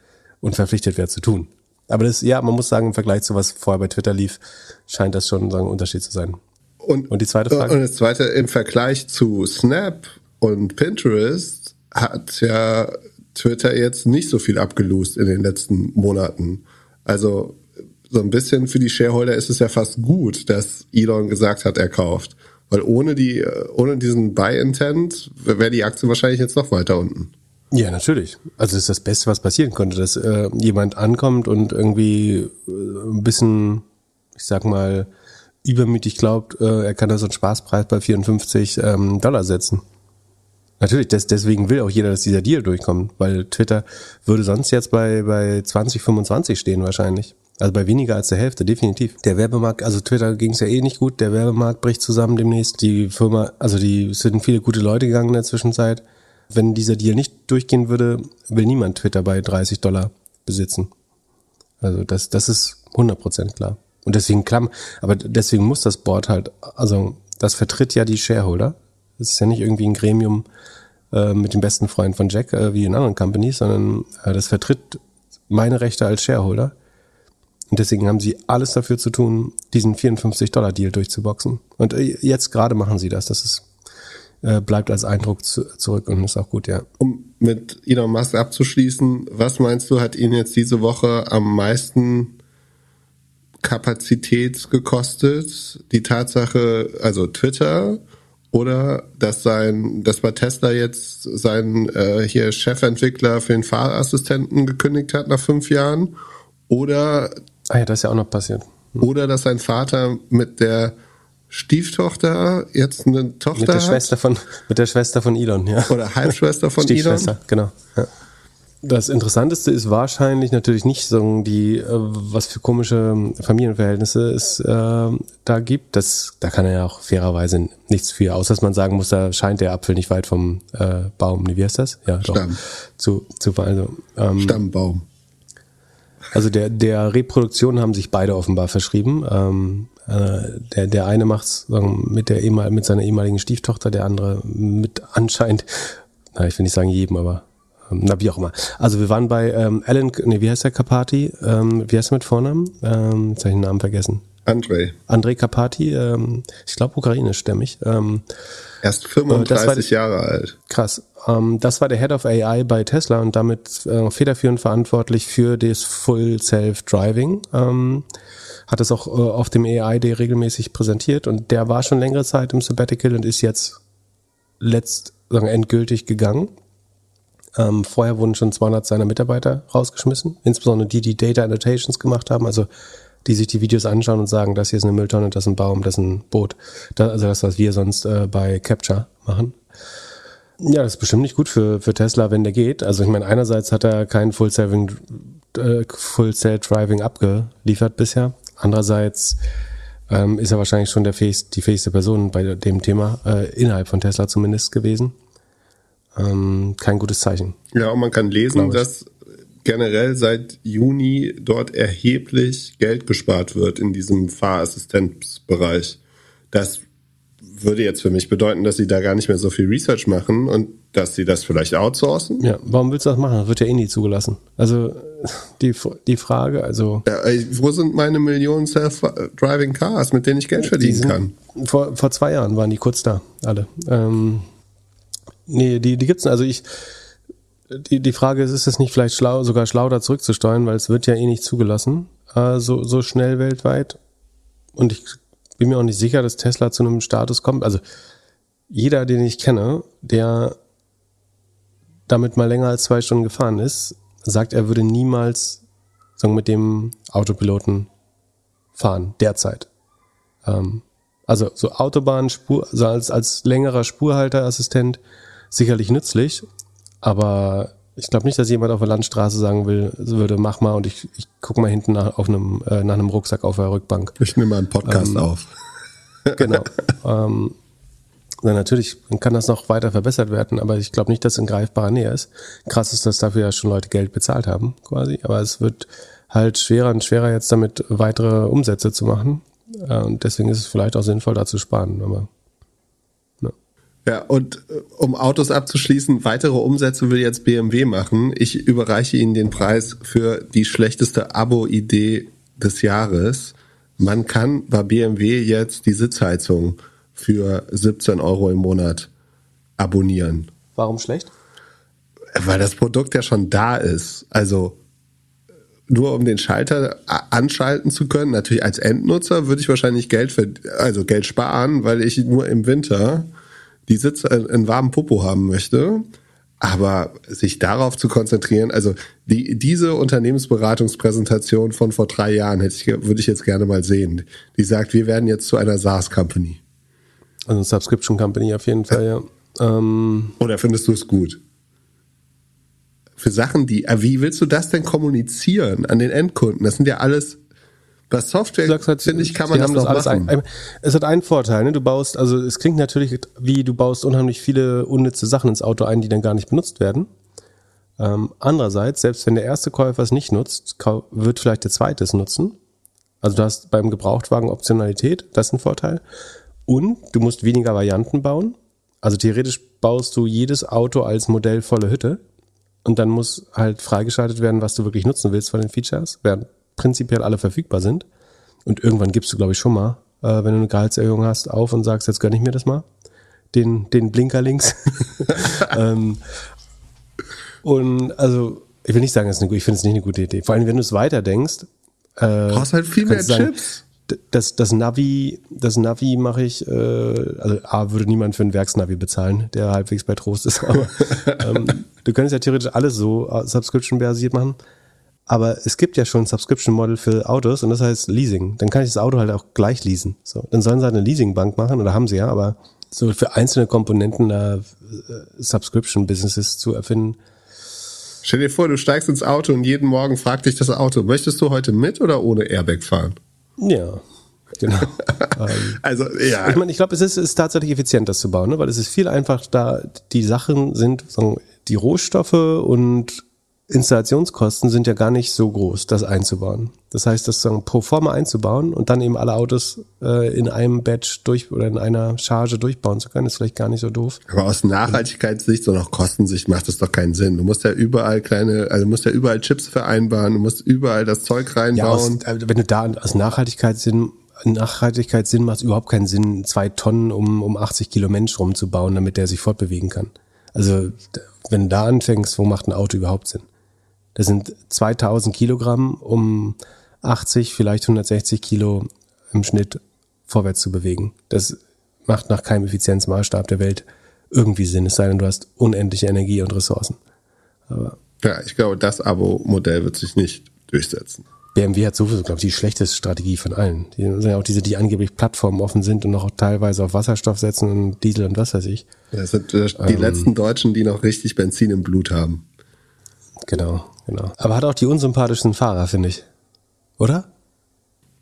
und verpflichtet wäre zu tun. Aber das, ja, man muss sagen, im Vergleich zu was vorher bei Twitter lief, scheint das schon sagen, ein Unterschied zu sein. Und, und die zweite Frage? Und das zweite, im Vergleich zu Snap und Pinterest hat ja Twitter jetzt nicht so viel abgelost in den letzten Monaten. Also so ein bisschen für die Shareholder ist es ja fast gut, dass Elon gesagt hat, er kauft. Weil ohne die, ohne diesen Buy-Intent wäre die Aktie wahrscheinlich jetzt noch weiter unten. Ja, natürlich. Also das ist das Beste, was passieren konnte, dass äh, jemand ankommt und irgendwie äh, ein bisschen, ich sag mal, übermütig glaubt, äh, er kann da so einen Spaßpreis bei 54 ähm, Dollar setzen. Natürlich, des, deswegen will auch jeder, dass dieser Deal durchkommt, weil Twitter würde sonst jetzt bei, bei 20, 25 stehen wahrscheinlich. Also bei weniger als der Hälfte, definitiv. Der Werbemarkt, also Twitter ging es ja eh nicht gut, der Werbemarkt bricht zusammen demnächst. Die Firma, also die sind viele gute Leute gegangen in der Zwischenzeit. Wenn dieser Deal nicht durchgehen würde, will niemand Twitter bei 30 Dollar besitzen. Also das, das ist 100% klar. Und deswegen klamm, aber deswegen muss das Board halt, also das vertritt ja die Shareholder. Das ist ja nicht irgendwie ein Gremium äh, mit dem besten Freund von Jack äh, wie in anderen Companies, sondern äh, das vertritt meine Rechte als Shareholder. Und deswegen haben sie alles dafür zu tun, diesen 54-Dollar-Deal durchzuboxen. Und äh, jetzt gerade machen sie das. Das ist, äh, bleibt als Eindruck zu, zurück und ist auch gut, ja. Um mit Elon Musk abzuschließen, was meinst du, hat ihn jetzt diese Woche am meisten Kapazität gekostet. Die Tatsache, also Twitter oder dass sein, dass bei Tesla jetzt sein äh, hier Chefentwickler für den Fahrassistenten gekündigt hat nach fünf Jahren oder ah ja, das ist ja auch noch passiert. Hm. Oder dass sein Vater mit der Stieftochter jetzt eine Tochter mit der hat. Schwester von mit der Schwester von Elon, ja. Oder Halbschwester von Elon. genau. Ja Das Interessanteste ist wahrscheinlich natürlich nicht so die, äh, was für komische Familienverhältnisse es äh, da gibt. Das, da kann er ja auch fairerweise nichts für, außer dass man sagen muss, da scheint der Apfel nicht weit vom äh, Baum. Wie heißt das? Ja, doch. Stamm. Zu, zu also, ähm, Stammbaum. also der, der Reproduktion haben sich beide offenbar verschrieben. Ähm, äh, der, der eine macht's sagen, mit der ehemal, mit seiner ehemaligen Stieftochter, der andere mit anscheinend, na, ich will nicht sagen jedem, aber ähm, na, wie auch immer. Also wir waren bei ähm, Alan, nee, wie heißt der Kapati? Ähm, wie heißt er mit Vornamen? Ähm, jetzt habe ich den Namen vergessen. André. Andrei Kapati, ähm, ich glaube ukrainischstämmig. Ähm, Erst Äh, das war 35 Jahre alt. krass. Ähm, das war der Head of AI bei Tesla und damit äh, federführend verantwortlich für das Full Self-Driving. Ähm, hat es auch äh, auf dem AI Day regelmäßig präsentiert und der war schon längere Zeit im Sabbatical und ist jetzt letzt sagen, endgültig gegangen. Ähm, vorher wurden schon 200 seiner Mitarbeiter rausgeschmissen, insbesondere die, die Data Annotations gemacht haben, also die sich die Videos anschauen und sagen, das hier ist eine Mülltonne, das ist ein Baum, das ist ein Boot. Da, also das, was wir sonst äh, bei Capture machen. Ja, das ist bestimmt nicht gut für, für Tesla, wenn der geht. Also ich meine, einerseits hat er kein Full Self äh, Full Self Driving abgeliefert bisher. Andererseits ähm, ist er wahrscheinlich schon der fähigst, die fähigste Person bei dem Thema, äh, innerhalb von Tesla zumindest gewesen. Ähm, kein gutes Zeichen. Ja, und man kann lesen, dass generell seit Juni dort erheblich Geld gespart wird in diesem Fahrassistenzbereich. Das würde jetzt für mich bedeuten, dass sie da gar nicht mehr so viel Research machen und dass sie das vielleicht outsourcen. Ja, warum willst du das machen? Das wird ja eh nie zugelassen. Also die, die Frage, also Ja, wo sind meine Millionen Self-Driving Cars, mit denen ich Geld die verdienen sind, kann? vor, vor zwei Jahren waren die kurz da, alle. Ähm, nee, die, die gibt's. Also ich, die, die Frage ist, ist es nicht vielleicht schlau, sogar schlau, da zurückzusteuern, weil es wird ja eh nicht zugelassen, äh, so, so schnell weltweit. Und ich bin mir auch nicht sicher, dass Tesla zu einem Status kommt. Also jeder, den ich kenne, der damit mal länger als zwei Stunden gefahren ist, sagt, er würde niemals sagen, mit dem Autopiloten fahren, derzeit. Ähm, also so Autobahnspur, also als, als längerer Spurhalterassistent sicherlich nützlich, aber ich glaube nicht, dass jemand auf der Landstraße sagen will, würde, mach mal und ich, ich guck mal hinten nach, auf einem, äh, nach einem Rucksack auf der Rückbank. Ich nehme mal einen Podcast Ähm, auf. Genau. ähm, na, natürlich kann das noch weiter verbessert werden, aber ich glaube nicht, dass es in greifbarer Nähe ist. Krass ist, dass dafür ja schon Leute Geld bezahlt haben, quasi. Aber es wird halt schwerer und schwerer, jetzt damit weitere Umsätze zu machen. Äh, und deswegen ist es vielleicht auch sinnvoll, da zu sparen. Aber Ja, und äh, um Autos abzuschließen, weitere Umsätze will jetzt BMW machen. Ich überreiche Ihnen den Preis für die schlechteste Abo-Idee des Jahres. Man kann bei BMW jetzt die Sitzheizung für 17 Euro im Monat abonnieren, warum schlecht? weil das Produkt ja schon da ist. Also nur um den Schalter a- anschalten zu können, natürlich als Endnutzer würde ich wahrscheinlich Geld für, also Geld sparen, weil ich nur im Winter die Sitze in, warmen Popo haben möchte. Aber sich darauf zu konzentrieren, also die, diese Unternehmensberatungspräsentation von vor drei Jahren hätte ich, würde ich jetzt gerne mal sehen. Die sagt, wir werden jetzt zu einer SaaS-Company. Also Subscription Company auf jeden Fall, ja. Ähm, Oder findest du es gut? Für Sachen, die, äh, wie willst du das denn kommunizieren an den Endkunden? Das sind ja alles, bei Software, halt, finde ich, kann man das noch alles machen. Ein, es hat einen Vorteil, ne? Du baust, also es klingt natürlich wie du baust unheimlich viele unnütze Sachen ins Auto ein, die dann gar nicht benutzt werden. Ähm, andererseits, selbst wenn der erste Käufer es nicht nutzt, wird vielleicht der zweite es nutzen. Also du hast beim Gebrauchtwagen Optionalität, das ist ein Vorteil. Und du musst weniger Varianten bauen. Also theoretisch baust du jedes Auto als modellvolle Hütte und dann muss halt freigeschaltet werden, was du wirklich nutzen willst von den Features, während prinzipiell alle verfügbar sind. Und irgendwann gibst du, glaube ich, schon mal, äh, wenn du eine Gehaltserhöhung hast, auf und sagst, jetzt gönne ich mir das mal. Den, den Blinker links. ähm, und also, ich will nicht sagen, das ist eine, gu- ich finde es nicht eine gute Idee. Vor allem, wenn du es weiterdenkst, Du brauchst halt viel mehr sagen, Chips. das, das Navi, das Navi mache ich, äh, also A, würde niemand für ein Werksnavi bezahlen, der halbwegs bei Trost ist, aber ähm, du könntest ja theoretisch alles so äh, Subscription-basiert machen. Aber es gibt ja schon ein Subscription-Model für Autos und das heißt Leasing. Dann kann ich das Auto halt auch gleich leasen. So, dann sollen sie halt eine Leasingbank machen oder haben sie ja, aber so für einzelne Komponenten da äh, Subscription-Businesses zu erfinden, Stell dir vor, du steigst ins Auto und jeden Morgen fragt dich das Auto, möchtest du heute mit oder ohne Airbag fahren? Ja, genau. Also, ja. Ich meine, ich glaube, es ist, ist tatsächlich effizient, das zu bauen, ne? weil es ist viel einfach da, die Sachen sind, sagen, die Rohstoffe und Installationskosten sind ja gar nicht so groß, das einzubauen. Das heißt, das sagen, pro forma einzubauen und dann eben alle Autos äh, in einem Batch durch oder in einer Charge durchbauen zu können, ist vielleicht gar nicht so doof. Aber aus Nachhaltigkeitssicht und auch Kostensicht macht das doch keinen Sinn. Du musst ja überall kleine, also du musst ja überall Chips vereinbaren, du musst überall das Zeug Ja, aus, reinbauen. äh, wenn du da aus Nachhaltigkeitssinn Nachhaltigkeitssinn macht es überhaupt keinen Sinn, zwei Tonnen um, um 80 Kilo Mensch rumzubauen, damit der sich fortbewegen kann. Also wenn du da anfängst, wo macht ein Auto überhaupt Sinn? Das sind 2000 Kilogramm, um 80, vielleicht 160 Kilo im Schnitt vorwärts zu bewegen. Das macht nach keinem Effizienzmaßstab der Welt irgendwie Sinn, es sei denn, du hast unendliche Energie und Ressourcen. ja, ich glaube, das Abo-Modell wird sich nicht durchsetzen. BMW hat sowieso, glaube ich, die schlechteste Strategie von allen. Die sind ja auch diese, die angeblich plattformoffen sind und noch teilweise auf Wasserstoff setzen und Diesel und was weiß ich. Das sind äh, die Ähm. letzten Deutschen, die noch richtig Benzin im Blut haben. Genau, genau. Aber hat auch die unsympathischsten Fahrer, finde ich. Oder?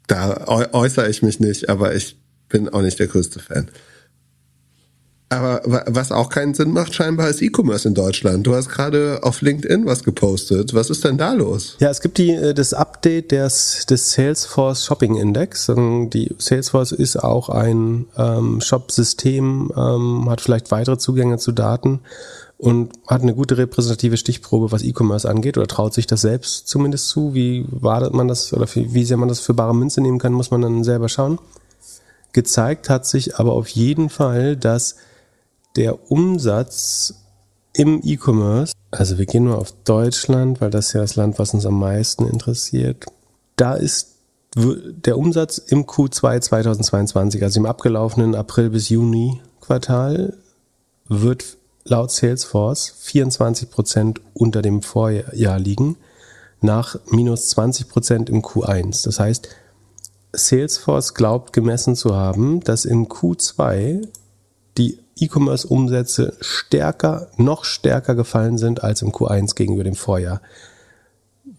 Da äu äußere ich mich nicht, aber ich bin auch nicht der größte Fan. Aber wa- was auch keinen Sinn macht, scheinbar ist E-Commerce in Deutschland. Du hast gerade auf LinkedIn was gepostet. Was ist denn da los? Ja, es gibt die, äh, das Update des, des Salesforce Shopping Index. Ähm, Die Salesforce ist auch ein ähm, Shop-System, ähm, hat vielleicht weitere Zugänge zu Daten und hat eine gute repräsentative Stichprobe, was E-Commerce angeht, oder traut sich das selbst zumindest zu. Wie wartet man das oder wie, sehr man das für bare Münze nehmen kann, muss man dann selber schauen. Gezeigt hat sich aber auf jeden Fall, dass der Umsatz im E-Commerce, also wir gehen nur auf Deutschland, weil das ja das Land, was uns am meisten interessiert. Da ist der Umsatz im Q2 2022, also im abgelaufenen April bis Juni Quartal, wird laut Salesforce 24 Prozent unter dem Vorjahr liegen, nach minus 20 Prozent im Q1. Das heißt, Salesforce glaubt gemessen zu haben, dass im Q2 die E-Commerce-Umsätze stärker, noch stärker gefallen sind als im Q1 gegenüber dem Vorjahr.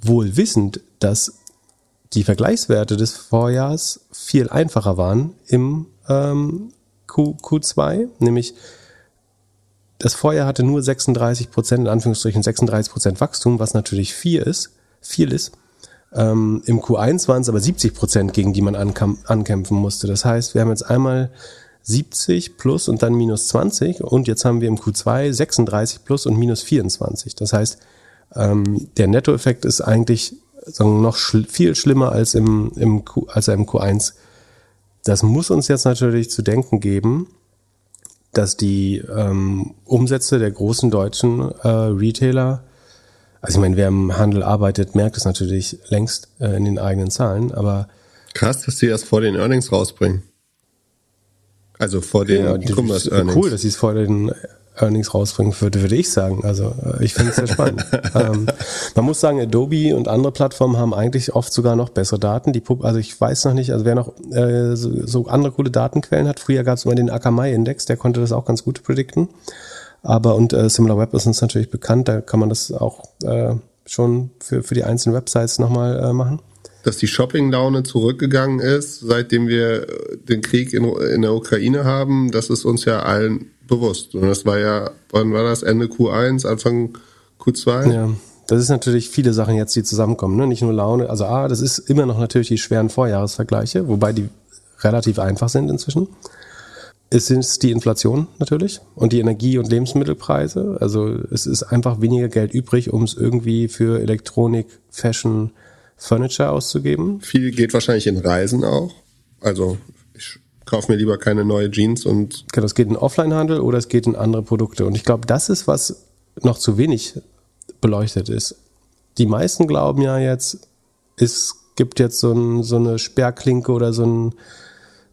Wohl wissend, dass die Vergleichswerte des Vorjahrs viel einfacher waren im ähm, Q, Q2, nämlich das Vorjahr hatte nur 36 Prozent, in Anführungsstrichen 36 Prozent Wachstum, was natürlich viel ist, viel ist. Ähm, Im Q1 waren es aber 70 Prozent, gegen die man ankämpfen musste. Das heißt, wir haben jetzt einmal 70 plus und dann minus 20 und jetzt haben wir im Q2 36 plus und minus 24. Das heißt, ähm, der Nettoeffekt ist eigentlich sagen, noch schl viel schlimmer als im, im Q, als im Q1. Das muss uns jetzt natürlich zu denken geben, dass die ähm, Umsätze der großen deutschen äh, Retailer, also ich meine, wer im Handel arbeitet, merkt es natürlich längst äh, in den eigenen Zahlen, aber Krass, dass die erst vor den Earnings rausbringen. Also vor den Ja, E-Commerce Earnings. Cool, dass sie es vor den Earnings rausbringen würde, würde ich sagen. Also äh, ich finde es sehr spannend. ähm, man muss sagen, Adobe und andere Plattformen haben eigentlich oft sogar noch bessere Daten. Die, also ich weiß noch nicht, also wer noch äh, so, so andere coole Datenquellen hat. Früher gab es immer den Akamai-Index, der konnte das auch ganz gut predikten. Aber und äh, SimilarWeb ist uns natürlich bekannt, da kann man das auch äh, schon für, für die einzelnen Websites nochmal äh, machen. dass die Shopping-Laune zurückgegangen ist, seitdem wir äh, den Krieg in, in der Ukraine haben, das ist uns ja allen bewusst. Und das war ja, wann war das? Ende Q1, Anfang Q2? Ja, das ist natürlich viele Sachen jetzt, die zusammenkommen. Ne? Nicht nur Laune. Also A, das ist immer noch natürlich die schweren Vorjahresvergleiche, wobei die relativ einfach sind inzwischen. Es ist die Inflation natürlich und die Energie- und Lebensmittelpreise. Also es ist einfach weniger Geld übrig, um es irgendwie für Elektronik, Fashion, Furniture auszugeben. Viel geht wahrscheinlich in Reisen auch. Also ich kaufe mir lieber keine neue Jeans und Genau, es geht in Offline-Handel oder es geht in andere Produkte. Und ich glaube, das ist, was noch zu wenig beleuchtet ist. Die meisten glauben ja jetzt, es gibt jetzt so, ein, so eine Sperrklinke oder so ein,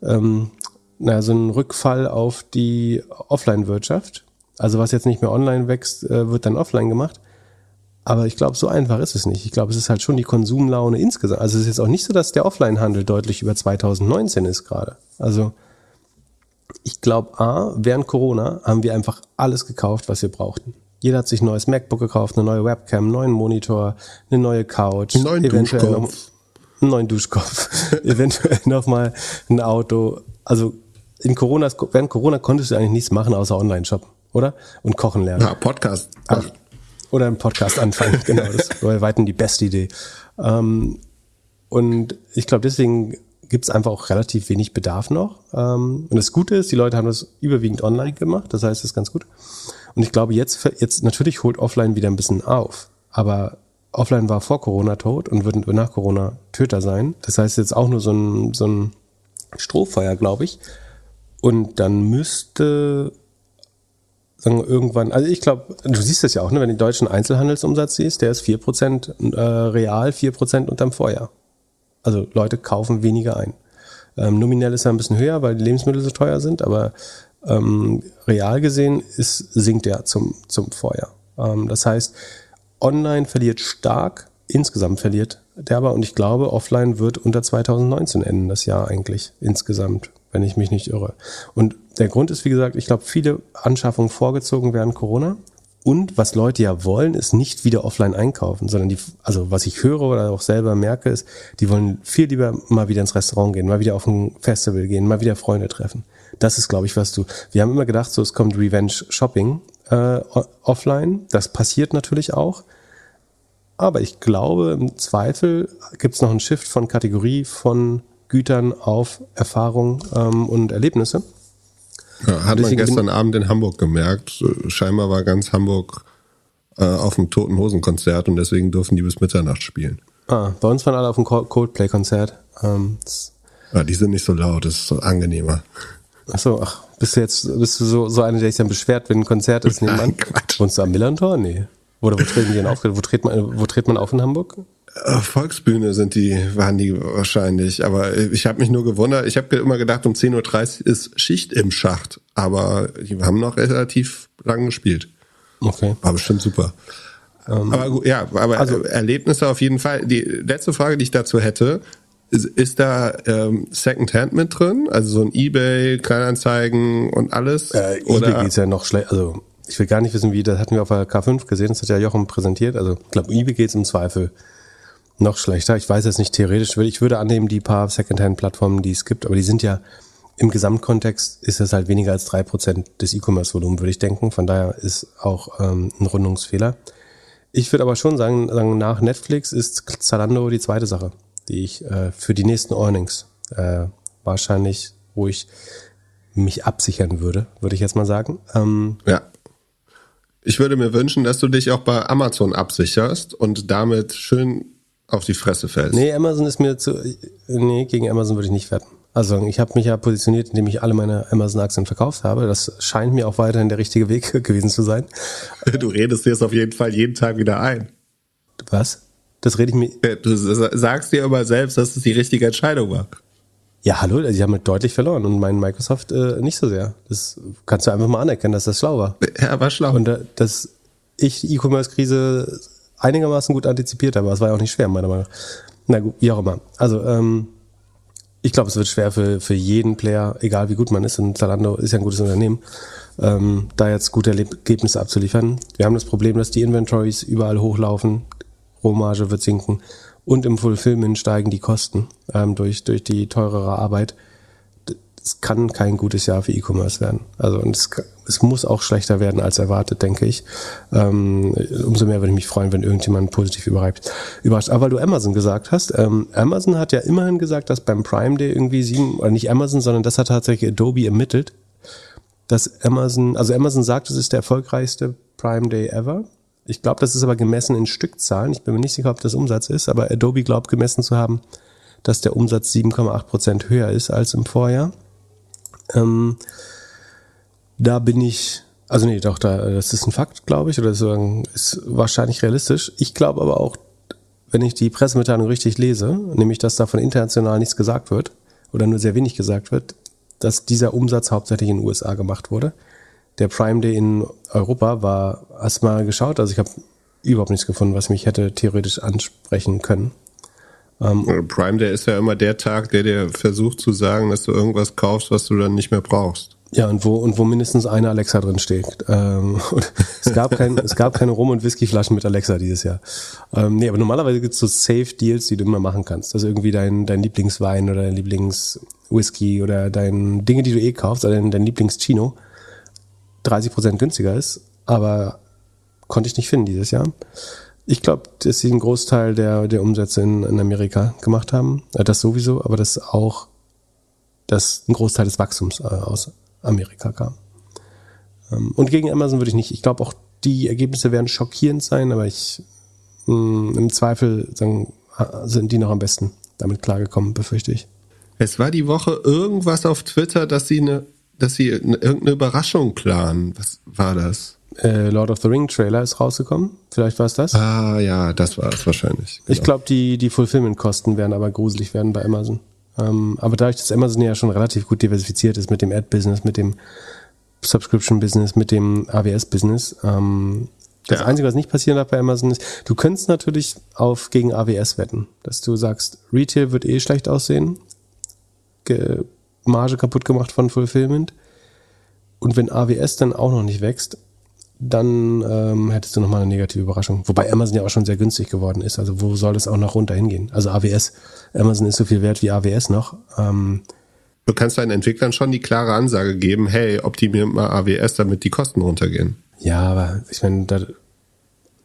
ähm, naja, so ein Rückfall auf die Offline-Wirtschaft. Also was jetzt nicht mehr online wächst, äh, wird dann offline gemacht. Aber ich glaube, so einfach ist es nicht. Ich glaube, es ist halt schon die Konsumlaune insgesamt. Also es ist jetzt auch nicht so, dass der Offline-Handel deutlich über 2019 ist gerade. Also ich glaube, A, während Corona haben wir einfach alles gekauft, was wir brauchten. Jeder hat sich ein neues MacBook gekauft, eine neue Webcam, einen neuen Monitor, eine neue Couch, Einen neuen eventuell noch, Duschkopf. einen neuen Duschkopf, eventuell noch mal ein Auto. Also in Corona, während Corona konntest du eigentlich nichts machen außer Online-Shoppen, oder? Und kochen lernen. Ja, Podcast. Ach, oder einen Podcast anfangen, genau. Das war bei weitem die beste Idee. Ähm, und ich glaube, deswegen gibt es einfach auch relativ wenig Bedarf noch. Ähm, und das Gute ist, die Leute haben das überwiegend online gemacht, das heißt, das ist ganz gut. Und ich glaube, jetzt, jetzt natürlich holt offline wieder ein bisschen auf. Aber offline war vor Corona tot und wird nach Corona Töter sein. Das heißt jetzt auch nur so ein, so ein Strohfeuer, glaube ich. Und dann müsste sagen irgendwann, also ich glaube, du siehst es ja auch, ne, wenn du den deutschen Einzelhandelsumsatz siehst, der ist 4% äh, real, 4% unterm Vorjahr. Also Leute kaufen weniger ein. Ähm, nominell ist er ein bisschen höher, weil die Lebensmittel so teuer sind, aber ähm, real gesehen ist, sinkt er zum, zum Vorjahr. Ähm, das heißt, online verliert stark, insgesamt verliert der aber und ich glaube, offline wird unter 2019 enden, das Jahr eigentlich insgesamt, wenn ich mich nicht irre. Und der Grund ist, wie gesagt, ich glaube, viele Anschaffungen vorgezogen während Corona. Und was Leute ja wollen, ist nicht wieder offline einkaufen, sondern die, also was ich höre oder auch selber merke, ist, die wollen viel lieber mal wieder ins Restaurant gehen, mal wieder auf ein Festival gehen, mal wieder Freunde treffen. Das ist, glaube ich, was du. Wir haben immer gedacht, so es kommt Revenge Shopping äh, offline. Das passiert natürlich auch. Aber ich glaube, im Zweifel gibt es noch einen Shift von Kategorie von Gütern auf Erfahrung ähm, und Erlebnisse. Ja, hat man gestern Abend in Hamburg gemerkt. Scheinbar war ganz Hamburg äh, auf dem Toten Hosen Konzert und deswegen durften die bis Mitternacht spielen. Ah, bei uns waren alle auf dem Col- Coldplay-Konzert. Ähm, Ja, die sind nicht so laut, das ist so angenehmer. ach so, ach, bist du jetzt, bist du so, so einer, der sich dann beschwert, wenn ein Konzert ist? Nein, Quatsch. Wohnst du am Millantor? Nee. Oder wo treten die denn auf? Wo tritt man, wo tritt man auf in Hamburg? Äh, Volksbühne sind die, waren die wahrscheinlich. Aber ich habe mich nur gewundert. Ich habe immer gedacht, um 10.30 Uhr ist Schicht im Schacht. Aber die haben noch relativ lang gespielt. Okay. War bestimmt super. aber gut, ja, aber also, Erlebnisse auf jeden Fall. Die letzte Frage, die ich dazu hätte, ist, ist da ähm, Secondhand mit drin? Also so ein Ebay, Kleinanzeigen und alles? Äh, eBay geht's ja noch schlecht. Also ich will gar nicht wissen, wie, das hatten wir auf der K5 gesehen, das hat ja Jochen präsentiert. Also ich glaube, eBay geht's im Zweifel noch schlechter. Ich weiß jetzt nicht theoretisch, ich würde annehmen, die paar Secondhand-Plattformen, die es gibt, aber die sind ja im Gesamtkontext ist das halt weniger als drei Prozent des E-Commerce-Volumens, würde ich denken. Von daher ist auch ähm, ein Rundungsfehler. Ich würde aber schon sagen, sagen, nach Netflix ist Zalando die zweite Sache, die ich äh, für die nächsten Earnings äh, wahrscheinlich, wo ich mich absichern würde, würde ich jetzt mal sagen. Ähm, ja. Ich würde mir wünschen, dass du dich auch bei Amazon absicherst und damit schön auf die Fresse fällst. nee, Amazon ist mir zu. Nee, gegen Amazon würde ich nicht wetten. Also ich habe mich ja positioniert, indem ich alle meine Amazon-Aktien verkauft habe. Das scheint mir auch weiterhin der richtige Weg gewesen zu sein. Du redest dir das auf jeden Fall jeden Tag wieder ein. Was? Das rede ich mir. Du sagst dir aber selbst, dass es die richtige Entscheidung war. Ja, hallo, sie haben halt deutlich verloren und mein Microsoft äh, nicht so sehr. Das kannst du einfach mal anerkennen, dass das schlau war. Ja, war schlau. Und äh, dass ich die E-Commerce-Krise einigermaßen gut antizipiert aber es war ja auch nicht schwer, meiner Meinung nach. Na gut, wie auch immer. Also, ähm, ich glaube, es wird schwer für, für jeden Player, egal wie gut man ist, und Zalando ist ja ein gutes Unternehmen, ähm, da jetzt gute Ergebnisse abzuliefern. Wir haben das Problem, dass die Inventories überall hochlaufen, Rohmarge wird sinken und im Fulfillment steigen die Kosten ähm, durch, durch die teurere Arbeit. Es kann kein gutes Jahr für E-Commerce werden. Also und es, es muss auch schlechter werden als erwartet, denke ich. Ähm, umso mehr würde ich mich freuen, wenn irgendjemand positiv überrascht. überrascht. Aber weil du Amazon gesagt hast, ähm, Amazon hat ja immerhin gesagt, dass beim Prime Day irgendwie sieben, oder nicht Amazon, sondern das hat tatsächlich Adobe ermittelt, dass Amazon, also Amazon sagt, es ist der erfolgreichste Prime Day ever. Ich glaube, das ist aber gemessen in Stückzahlen. Ich bin mir nicht sicher, ob das Umsatz ist, aber Adobe glaubt gemessen zu haben, dass der Umsatz 7,8 Prozent höher ist als im Vorjahr. Ähm, da bin ich, also nee, doch, da, das ist ein Fakt, glaube ich, oder so, ist wahrscheinlich realistisch. Ich glaube aber auch, wenn ich die Pressemitteilung richtig lese, nämlich, dass davon international nichts gesagt wird oder nur sehr wenig gesagt wird, dass dieser Umsatz hauptsächlich in den USA gemacht wurde. Der Prime Day in Europa war erstmal geschaut, also ich habe überhaupt nichts gefunden, was mich hätte theoretisch ansprechen können. Ähm, Prime Day ist ja immer der Tag, der dir versucht zu sagen, dass du irgendwas kaufst, was du dann nicht mehr brauchst. Ja, und wo, und wo mindestens eine Alexa drin steht. Ähm, es gab kein, es gab keine Rum- und Whiskyflaschen mit Alexa dieses Jahr. Ähm, nee, aber normalerweise gibt's so Safe-Deals, die du immer machen kannst. Also irgendwie dein, dein Lieblingswein oder dein Lieblingswhisky oder dein Dinge, die du eh kaufst, oder dein, dein Lieblingschino 30% günstiger ist, aber konnte ich nicht finden dieses Jahr. Ich glaube, dass sie einen Großteil der, der Umsätze in, in Amerika gemacht haben. Äh, das sowieso, aber das auch, dass ein Großteil des Wachstums äh, aus Amerika kam. Ähm, und gegen Amazon würde ich nicht. Ich glaube auch, die Ergebnisse werden schockierend sein, aber ich mh, im Zweifel sagen, sind die noch am besten damit klargekommen, befürchte ich. Es war die Woche irgendwas auf Twitter, dass sie eine, dass sie eine, irgendeine Überraschung planen. Was war das? Äh, Lord of the Ring Trailer ist rausgekommen. Vielleicht war es das. Ah ja, das war es wahrscheinlich. Ich glaube, die, die Fulfillment-Kosten werden aber gruselig werden bei Amazon. Ähm, aber dadurch, dass Amazon ja schon relativ gut diversifiziert ist mit dem Ad-Business, mit dem Subscription-Business, mit dem AWS-Business, ähm, das Ja. Einzige, was nicht passieren darf bei Amazon ist, du könntest natürlich auf gegen AWS wetten, dass du sagst, Retail wird eh schlecht aussehen, Ge Marge kaputt gemacht von Fulfillment. Und wenn AWS dann auch noch nicht wächst, dann ähm, hättest du nochmal eine negative Überraschung. Wobei Amazon ja auch schon sehr günstig geworden ist. Also wo soll es auch noch runter hingehen? Also AWS, Amazon ist so viel wert wie AWS noch. Ähm, Du kannst deinen Entwicklern schon die klare Ansage geben, hey, optimier mal AWS, damit die Kosten runtergehen. ja, aber ich meine, da,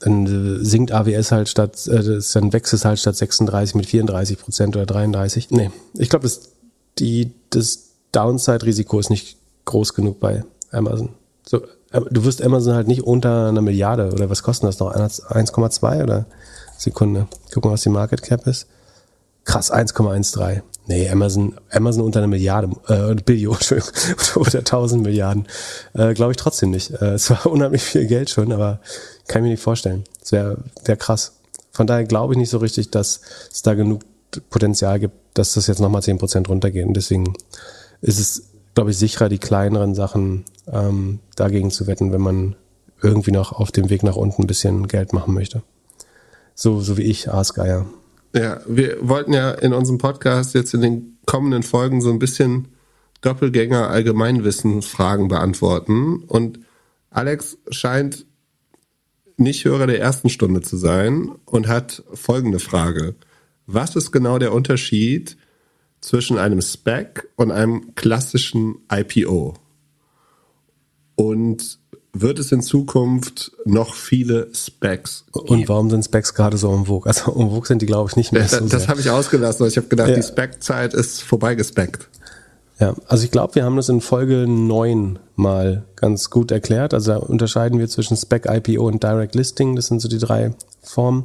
dann sinkt AWS halt statt, äh, dann wächst es halt statt 36 mit 34 Prozent oder 33. Nee, ich glaube, das, die, das Downside-Risiko ist nicht groß genug bei Amazon. So, du wirst Amazon halt nicht unter einer Milliarde oder was kostet das noch? 1,2 oder Sekunde? Guck mal, was die Market Cap ist. Krass, 1,13. Nee, Amazon, Amazon unter einer Milliarde, äh, Billion, Entschuldigung, oder 1000 Milliarden. Äh, Glaube ich trotzdem nicht. Äh, es war unheimlich viel Geld schon, aber kann ich mir nicht vorstellen. Es wäre wär krass. Von daher glaube ich nicht so richtig, dass es da genug Potenzial gibt, dass das jetzt nochmal 10% runtergeht. Und deswegen ist es, glaube ich, sicherer, die kleineren Sachen ähm, dagegen zu wetten, wenn man irgendwie noch auf dem Weg nach unten ein bisschen Geld machen möchte. So, so wie ich, Aasgeier. Ja, wir wollten ja in unserem Podcast jetzt in den kommenden Folgen so ein bisschen Doppelgänger Allgemeinwissensfragen beantworten. Und Alex scheint nicht Hörer der ersten Stunde zu sein und hat folgende Frage. Was ist genau der Unterschied zwischen einem Spec und einem klassischen IPO? Und wird es in Zukunft noch viele Specs Und warum sind Specs gerade so en vogue? Also en vogue sind die, glaube ich, nicht mehr das, so das habe ich ausgelassen, weil ich habe gedacht, Ja. die Spec-Zeit ist vorbeigespeckt. Ja, also ich glaube, wir haben das in Folge 9 mal ganz gut erklärt. Also da unterscheiden wir zwischen Spec, IPO und Direct Listing. Das sind so die drei Formen.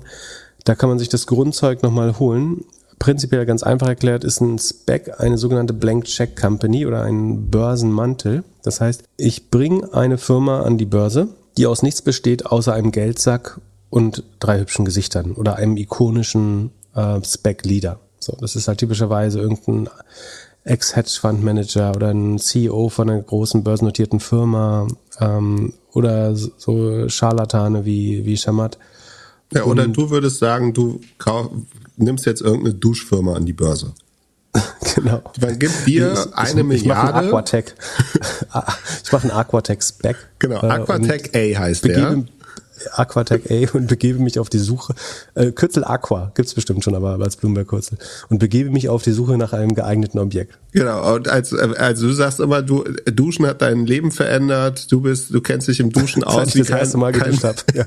Da kann man sich das Grundzeug nochmal holen. Prinzipiell ganz einfach erklärt ist ein Spec eine sogenannte Blank Check Company oder ein Börsenmantel. Das heißt, ich bringe eine Firma an die Börse, die aus nichts besteht, außer einem Geldsack und drei hübschen Gesichtern oder einem ikonischen äh, Spec-Leader. So, das ist halt typischerweise irgendein Ex-Hedge-Fund-Manager oder ein CEO von einer großen börsennotierten Firma ähm, oder so- Scharlatane wie, wie Shamat. Ja, oder du würdest sagen, du nimmst jetzt irgendeine Duschfirma an die Börse. genau. Man gibt dir Ich- eine ich, Ich Milliarde. mache einen Aquatech. ich mache einen Aquatech-Spec. Genau, äh, Aquatech A heißt der. Aquatech A und begebe mich auf die Suche. Äh, Kürzel Aqua gibt's bestimmt schon, aber als Bloomberg-Kürzel. Und begebe mich auf die Suche nach einem geeigneten Objekt. Genau, und als, also du sagst immer, du, Duschen hat dein Leben verändert, du bist, du kennst dich im Duschen aus ich wie das kein, erste Mal geduscht hab. Ja.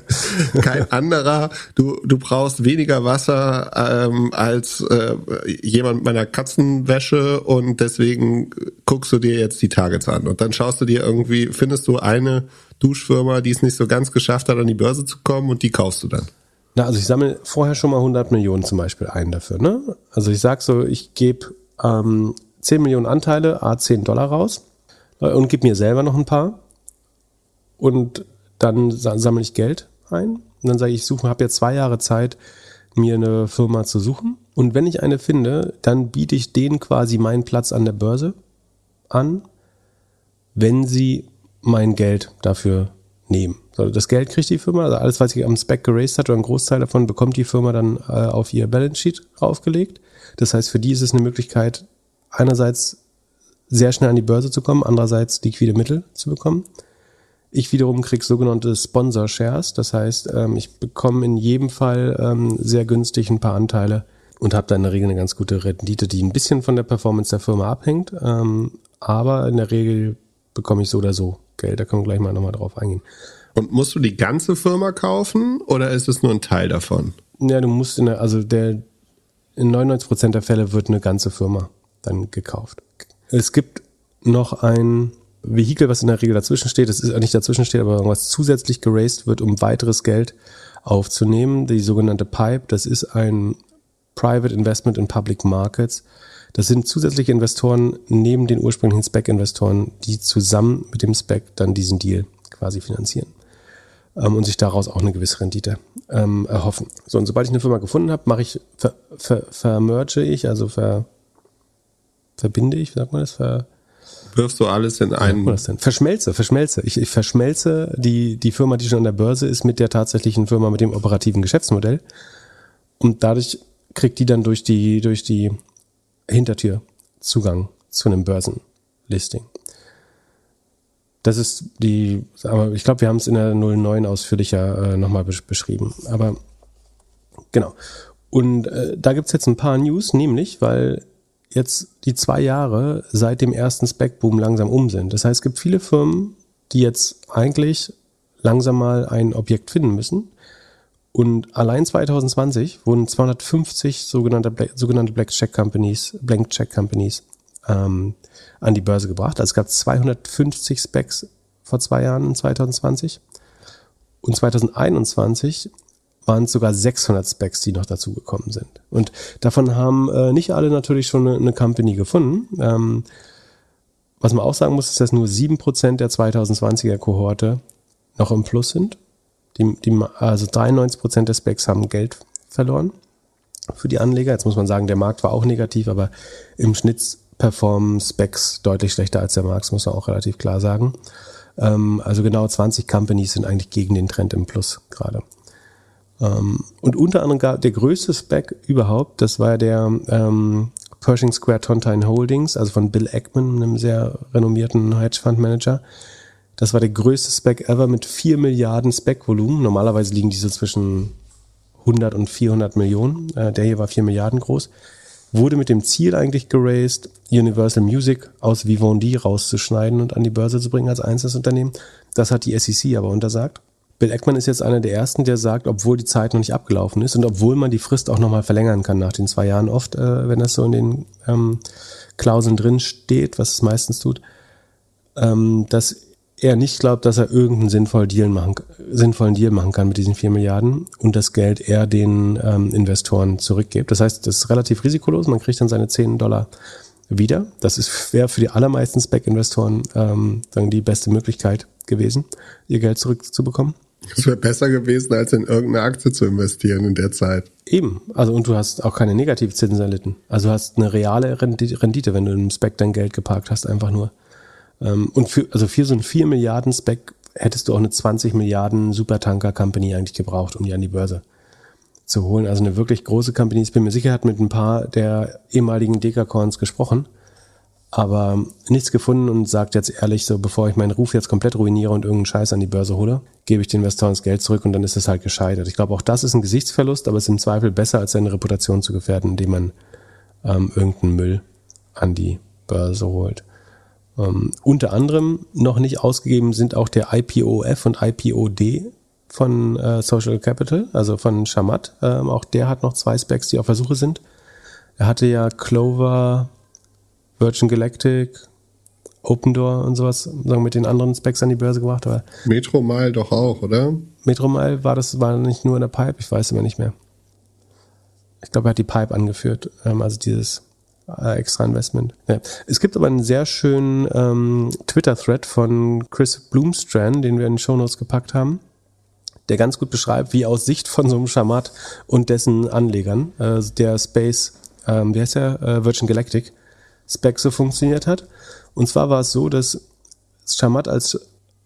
kein anderer. Du, du brauchst weniger Wasser ähm, als äh, jemand mit meiner Katzenwäsche und deswegen guckst du dir jetzt die Targets an. Und dann schaust du dir irgendwie, findest du eine Duschfirma, die es nicht so ganz geschafft hat, an die Börse zu kommen und die kaufst du dann. Na, also ich sammle vorher schon mal 100 Millionen zum Beispiel ein dafür. Ne? Also ich sag so, ich gebe ähm, 10 Millionen Anteile, a 10 Dollar raus äh, und gebe mir selber noch ein paar. Und dann sa sammle ich Geld ein. Und dann sage ich, ich suche, habe jetzt zwei Jahre Zeit, mir eine Firma zu suchen. Und wenn ich eine finde, dann biete ich denen quasi meinen Platz an der Börse an, wenn sie mein Geld dafür nehmen. So, das Geld kriegt die Firma, also alles, was sie am Spec geraced hat, oder ein Großteil davon bekommt die Firma dann äh, auf ihr Balance Sheet aufgelegt. Das heißt, für die ist es eine Möglichkeit, einerseits sehr schnell an die Börse zu kommen, andererseits liquide Mittel zu bekommen. Ich wiederum krieg sogenannte Sponsor Shares, das heißt, ähm, ich bekomme in jedem Fall ähm, sehr günstig ein paar Anteile und habe da in der Regel eine ganz gute Rendite, die ein bisschen von der Performance der Firma abhängt, ähm, aber in der Regel bekomme ich so oder so Geld. Da können wir gleich mal nochmal drauf eingehen. Und musst du die ganze Firma kaufen oder ist es nur ein Teil davon? Ja, du musst in der, also der, in 99% der Fälle wird eine ganze Firma dann gekauft. Es gibt noch ein Vehikel, was in der Regel dazwischen steht, das ist nicht dazwischen steht, aber was zusätzlich geraced wird, um weiteres Geld aufzunehmen. Die sogenannte PIPE, das ist ein Private Investment in Public Markets. Das sind zusätzliche Investoren neben den ursprünglichen Spec-Investoren, die zusammen mit dem Spec dann diesen Deal quasi finanzieren ähm, und sich daraus auch eine gewisse Rendite ähm, erhoffen. So, und sobald ich eine Firma gefunden habe, mache ich, ver, ver, vermerge ich, also ver, verbinde ich, wie sagt man das? Ver, Wirfst du alles in einen. was denn? Verschmelze, verschmelze. Ich, ich verschmelze die, die Firma, die schon an der Börse ist, mit der tatsächlichen Firma mit dem operativen Geschäftsmodell. Und dadurch kriegt die dann durch die, durch die Hintertür Zugang zu einem Börsenlisting. Das ist die, aber ich glaube, wir haben es in der 09 ausführlicher äh, nochmal besch beschrieben. Aber genau. Und äh, da gibt's jetzt ein paar News, nämlich, weil jetzt die zwei Jahre seit dem ersten Spec-Boom langsam um sind. Das heißt, es gibt viele Firmen, die jetzt eigentlich langsam mal ein Objekt finden müssen. Und allein 2020 wurden 250 sogenannte, Black, sogenannte Black Check Companies, Blank Check Companies ähm, an die Börse gebracht. Also es gab 250 Specs vor zwei Jahren in 2020. Und 2021 waren es sogar 600 Specs, die noch dazugekommen sind. Und davon haben äh, nicht alle natürlich schon eine, eine Company gefunden. Ähm, was man auch sagen muss, ist, dass nur 7% der 2020er Kohorte noch im Plus sind. Die, die, also 93% der Specs haben Geld verloren für die Anleger. Jetzt muss man sagen, der Markt war auch negativ, aber im Schnitt performen Specs deutlich schlechter als der Markt, muss man auch relativ klar sagen. Ähm, also genau 20 Companies sind eigentlich gegen den Trend im Plus gerade. Ähm, und unter anderem gar der größte Spec überhaupt, das war der ähm, Pershing Square Tontine Holdings, also von Bill Ackman, einem sehr renommierten Hedgefund Manager. Das war der größte Spec ever mit 4 Milliarden Spec-Volumen. Normalerweise liegen diese zwischen 100 und 400 Millionen. Äh, der hier war 4 Milliarden groß. Wurde mit dem Ziel eigentlich geraced, Universal Music aus Vivendi rauszuschneiden und an die Börse zu bringen als einzelnes Unternehmen. Das hat die SEC aber untersagt. Bill Eckman ist jetzt einer der ersten, der sagt, obwohl die Zeit noch nicht abgelaufen ist und obwohl man die Frist auch nochmal verlängern kann nach den zwei Jahren oft, äh, wenn das so in den ähm, Klauseln drin steht, was es meistens tut, ähm, dass er nicht glaubt, dass er irgendeinen sinnvollen Deal machen, sinnvollen Deal machen kann mit diesen vier Milliarden und das Geld er den ähm, Investoren zurückgibt. Das heißt, das ist relativ risikolos. Man kriegt dann seine 10 Dollar wieder. Das ist wäre für die allermeisten Spec-Investoren ähm, dann die beste Möglichkeit gewesen, ihr Geld zurückzubekommen. Es wäre besser gewesen, als in irgendeine Aktie zu investieren in der Zeit. Eben. Also, und du hast auch keine Negativzinsen erlitten. Also, du hast eine reale Rendite, wenn du im Spec dein Geld geparkt hast, einfach nur. Ähm, und für, also für so ein 4 Milliarden Spec hättest du auch eine 20 Milliarden Supertanker Company eigentlich gebraucht, um die an die Börse zu holen. Also eine wirklich große Company. Ich bin mir sicher, hat mit ein paar der ehemaligen Dekacorns gesprochen aber nichts gefunden und sagt jetzt ehrlich, so bevor ich meinen Ruf jetzt komplett ruiniere und irgendeinen Scheiß an die Börse hole, gebe ich den Investoren das Geld zurück und dann ist es halt gescheitert. Ich glaube, auch das ist ein Gesichtsverlust, aber es ist im Zweifel besser, als seine Reputation zu gefährden, indem man ähm, irgendeinen Müll an die Börse holt. Ähm, unter anderem noch nicht ausgegeben sind auch der IPOF und IPOD von äh, Social Capital, also von Shamat. Ähm, auch der hat noch zwei Specs, die auf Versuche sind. Er hatte ja Clover Virgin Galactic, Open Door und sowas, sagen mit den anderen Specs an die Börse gebracht. Aber Metro Mile doch auch, oder? Metro Mile war das war nicht nur in der Pipe, ich weiß immer nicht mehr. Ich glaube, er hat die Pipe angeführt, ähm, also dieses äh, extra Investment. Ja. Es gibt aber einen sehr schönen ähm, Twitter-Thread von Chris Bloomstrand, den wir in den Shownotes gepackt haben, der ganz gut beschreibt, wie aus Sicht von so einem Schamat und dessen Anlegern äh, der Space, ähm, wie heißt der, äh, Virgin Galactic, Spec so funktioniert hat. Und zwar war es so, dass Shamat als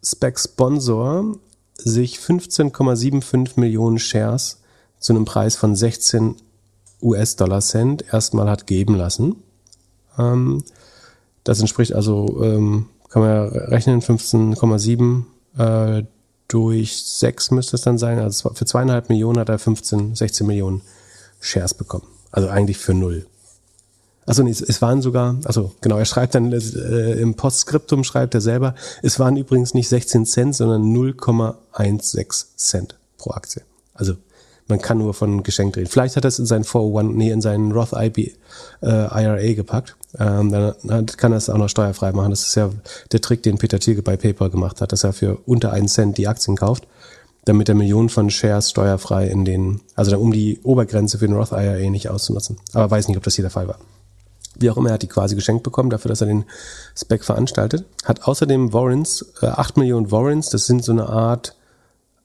Spec-Sponsor sich 15,75 Millionen Shares zu einem Preis von 16 US-Dollar Cent erstmal hat geben lassen. Ähm, Das entspricht also, ähm, kann man ja rechnen, 15,7 äh, durch 6 müsste es dann sein. Also für zweieinhalb Millionen hat er 15, 16 Millionen Shares bekommen. Also eigentlich für null. Also nee, es waren sogar, also genau, er schreibt dann äh, im Postskriptum schreibt er selber, es waren übrigens nicht 16 Cent, sondern 0,16 Cent pro Aktie. Also man kann nur von Geschenk reden. Vielleicht hat er es in seinen 401, nee, in seinen Roth IB, äh, IRA gepackt. Ähm, dann kann er es auch noch steuerfrei machen. Das ist ja der Trick, den Peter Thielke bei PayPal gemacht hat, dass er für unter einen Cent die Aktien kauft, damit er Millionen von Shares steuerfrei in den, also um die Obergrenze für den Roth IRA nicht auszunutzen. Aber weiß nicht, ob das hier der Fall war. Wie auch immer, er hat die quasi geschenkt bekommen dafür, dass er den Spec veranstaltet. Hat außerdem Warrants, äh, 8 Millionen Warrants, das sind so eine Art,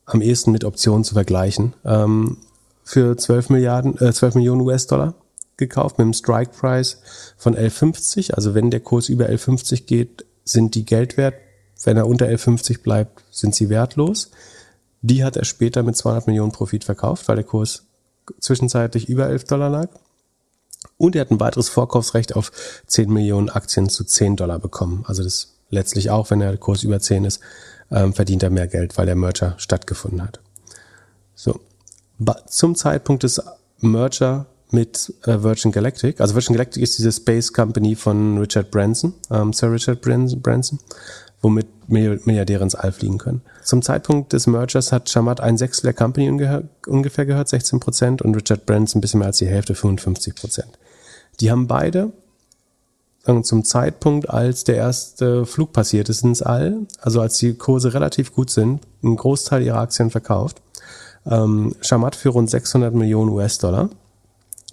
am ehesten mit Optionen zu vergleichen, ähm, für 12 Milliarden, äh, 12 Millionen US-Dollar gekauft mit einem Strike Price von L50. Also wenn der Kurs über L50 geht, sind die Geld wert. Wenn er unter L50 bleibt, sind sie wertlos. Die hat er später mit 200 Millionen Profit verkauft, weil der Kurs zwischenzeitlich über 11 Dollar lag. Und er hat ein weiteres Vorkaufsrecht auf 10 Millionen Aktien zu 10 Dollar bekommen. Also das letztlich auch, wenn der Kurs über 10 ist, ähm, verdient er mehr Geld, weil der Merger stattgefunden hat. So. Zum Zeitpunkt des Merger mit äh, Virgin Galactic, also Virgin Galactic ist diese Space Company von Richard Branson, ähm, Sir Richard Branson, womit Milliardäre ins All fliegen können. Zum Zeitpunkt des Mergers hat Shamat ein Sechstel der Company ungefähr gehört, 16 Prozent, und Richard Branson ein bisschen mehr als die Hälfte, 55 Prozent. Die haben beide zum Zeitpunkt, als der erste Flug passiert ist ins All, also als die Kurse relativ gut sind, einen Großteil ihrer Aktien verkauft. Ähm, Shamat für rund 600 Millionen US-Dollar,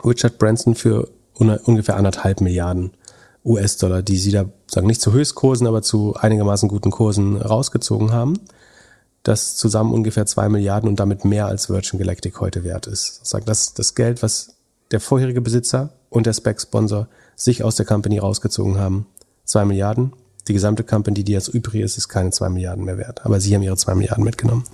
Richard Branson für ungefähr anderthalb Milliarden US-Dollar, die sie da sagen nicht zu Höchstkursen, aber zu einigermaßen guten Kursen rausgezogen haben. Das zusammen ungefähr zwei Milliarden und damit mehr als Virgin Galactic heute wert ist. Das das Geld, was der vorherige Besitzer und der Spec-Sponsor sich aus der Company rausgezogen haben. Zwei Milliarden. Die gesamte Company, die jetzt übrig ist, ist keine zwei Milliarden mehr wert. Aber sie haben ihre zwei Milliarden mitgenommen.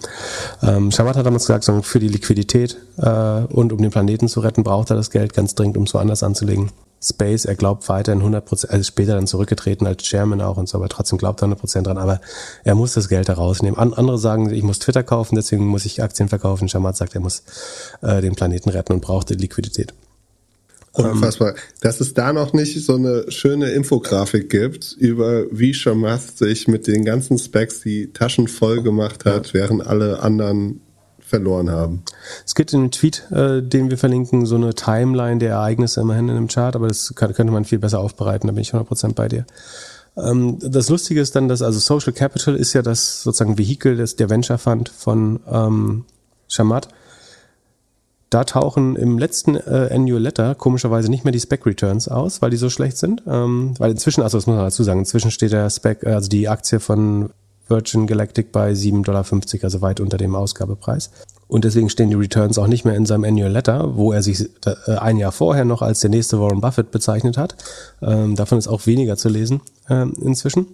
Ähm, Shamat hat damals gesagt, für die Liquidität äh, und um den Planeten zu retten, braucht er das Geld ganz dringend, um es woanders anzulegen. Space, er glaubt weiterhin 100 Prozent, also später dann zurückgetreten als Chairman auch und so, aber trotzdem glaubt er 100 Prozent dran, aber er muss das Geld da rausnehmen. An, andere sagen, ich muss Twitter kaufen, deswegen muss ich Aktien verkaufen. Shamat sagt, er muss äh, den Planeten retten und braucht die Liquidität. Unfassbar. Dass es da noch nicht so eine schöne Infografik gibt, über wie Shamath sich mit den ganzen Specs die Taschen voll gemacht hat, während alle anderen verloren haben. Es gibt in dem Tweet, äh, den wir verlinken, so eine Timeline der Ereignisse immerhin in einem Chart, aber das kann, könnte man viel besser aufbereiten, da bin ich 100% bei dir. Ähm, das Lustige ist dann, dass also Social Capital ist ja das sozusagen Vehikel des, der Venture Fund von ähm, Shamat da tauchen im letzten äh, Annual Letter komischerweise nicht mehr die Spec Returns aus, weil die so schlecht sind. Ähm, weil inzwischen, also das muss man dazu sagen, inzwischen steht der Spec, äh, also die Aktie von Virgin Galactic bei 7,50 Dollar, also weit unter dem Ausgabepreis. Und deswegen stehen die Returns auch nicht mehr in seinem Annual Letter, wo er sich äh, ein Jahr vorher noch als der nächste Warren Buffett bezeichnet hat. Ähm, davon ist auch weniger zu lesen ähm, inzwischen.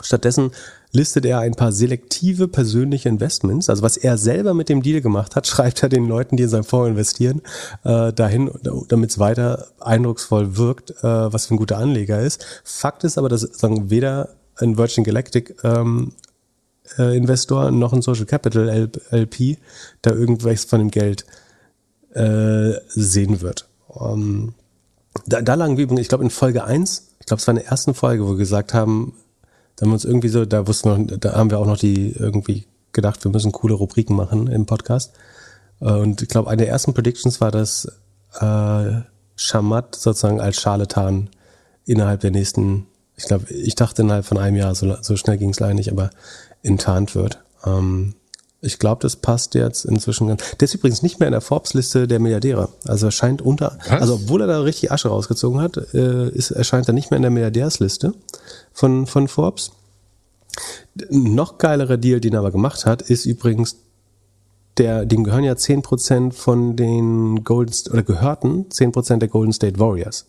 Stattdessen listet er ein paar selektive persönliche Investments. Also was er selber mit dem Deal gemacht hat, schreibt er den Leuten, die in seinem Fonds investieren, äh, dahin, damit es weiter eindrucksvoll wirkt, äh, was für ein guter Anleger ist. Fakt ist aber, dass sagen, weder ein Virgin Galactic ähm, äh, Investor noch ein Social Capital LP da irgendwas von dem Geld äh, sehen wird. Ähm, da, da lagen wir, ich glaube in Folge eins, ich glaube es war in der ersten Folge, wo wir gesagt haben, da haben wir uns irgendwie so, da wussten wir, da haben wir auch noch die irgendwie gedacht, wir müssen coole Rubriken machen im Podcast. Äh, und ich glaube, eine der ersten Predictions war, dass äh, Shamat sozusagen als Charlatan innerhalb der nächsten, ich glaube, ich dachte innerhalb von einem Jahr, so, so schnell ging es leider nicht, aber enttarnt wird. Ähm, ich glaube, das passt jetzt inzwischen ganz. Der ist übrigens nicht mehr in der Forbes-Liste der Milliardäre. Also er scheint unter, Was? also obwohl er da richtig Asche rausgezogen hat, äh, ist, erscheint er nicht mehr in der Milliardärsliste von, von Forbes. Noch geilerer Deal, den er aber gemacht hat, ist übrigens der, dem gehören ja 10% von den Golden, oder gehörten 10% der Golden State Warriors.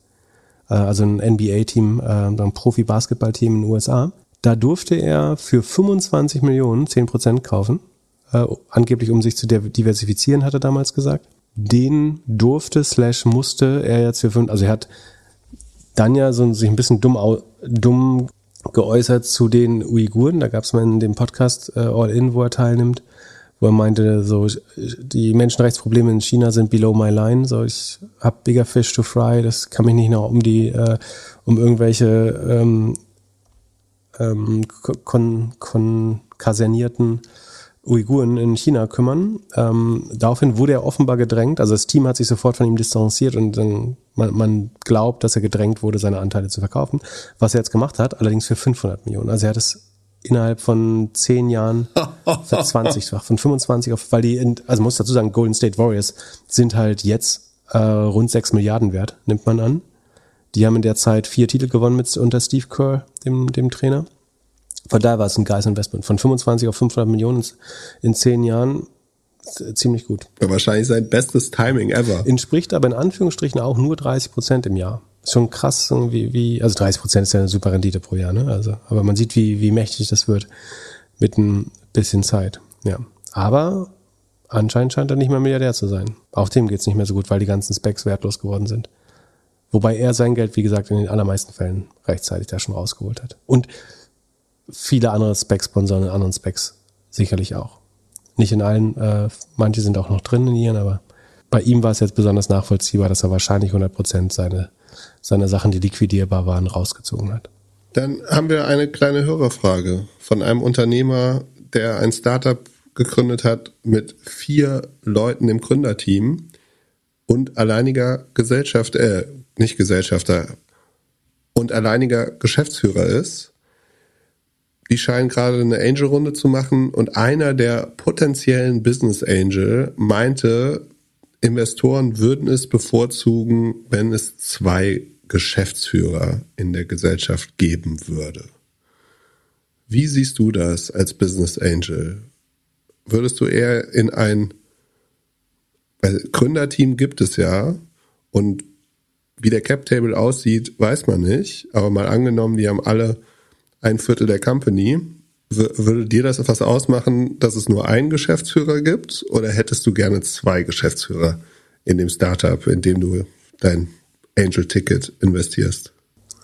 Äh, also ein NBA-Team, äh, ein Profi-Basketball-Team in den USA. Da durfte er für 25 Millionen 10% kaufen äh, angeblich um sich zu diversifizieren, hat er damals gesagt. Den durfte slash musste er jetzt für fünf, also er hat dann ja so sich ein bisschen dumm, dumm geäußert zu den Uiguren. Da gab es mal in dem Podcast äh, All In, wo er teilnimmt, wo er meinte, so die Menschenrechtsprobleme in China sind below my line. So ich habe bigger fish to fry. Das kann mich nicht noch um die äh, um irgendwelche ähm, ähm, kon, kon kasernierten Uiguren in China kümmern. Ähm, daraufhin wurde er offenbar gedrängt. Also das Team hat sich sofort von ihm distanziert und dann, man, man glaubt, dass er gedrängt wurde, seine Anteile zu verkaufen. Was er jetzt gemacht hat, allerdings für 500 Millionen. Also er hat es innerhalb von zehn Jahren verzwanzigfach, von 25 auf, weil die, in, also muss dazu sagen, Golden State Warriors sind halt jetzt äh, rund 6 Milliarden wert, nimmt man an. Die haben in der Zeit vier Titel gewonnen mit unter Steve Kerr, dem, dem Trainer. Von daher war es ein geiles Investment. Von 25 auf 500 Millionen in zehn Jahren ziemlich gut. Ja, wahrscheinlich sein bestes Timing ever. Entspricht aber in Anführungsstrichen auch nur 30 Prozent im Jahr. Schon krass, irgendwie, wie, also 30 Prozent ist ja eine super Rendite pro Jahr, ne? Also, aber man sieht, wie, wie mächtig das wird mit ein bisschen Zeit. Ja. Aber anscheinend scheint er nicht mehr Milliardär zu sein. Auch dem geht's nicht mehr so gut, weil die ganzen Specs wertlos geworden sind. Wobei er sein Geld, wie gesagt, in den allermeisten Fällen rechtzeitig da schon rausgeholt hat. Und viele andere Spec-Sponsoren in anderen Specs sicherlich auch. Nicht in allen, äh, manche sind auch noch drin in ihren, aber bei ihm war es jetzt besonders nachvollziehbar, dass er wahrscheinlich 100 Prozent seine, seine Sachen, die liquidierbar waren, rausgezogen hat. Dann haben wir eine kleine Hörerfrage von einem Unternehmer, der ein Startup gegründet hat mit vier Leuten im Gründerteam und alleiniger Gesellschaft, äh, nicht Gesellschafter und alleiniger Geschäftsführer ist. Die scheinen gerade eine Angel-Runde zu machen und einer der potenziellen Business Angel meinte, Investoren würden es bevorzugen, wenn es zwei Geschäftsführer in der Gesellschaft geben würde. Wie siehst du das als Business Angel? Würdest du eher in ein weil Gründerteam gibt es ja und wie der Cap Table aussieht, weiß man nicht, aber mal angenommen, die haben alle ein Viertel der Company, würde dir das etwas ausmachen, dass es nur einen Geschäftsführer gibt oder hättest du gerne zwei Geschäftsführer in dem Startup, in dem du dein Angel-Ticket investierst?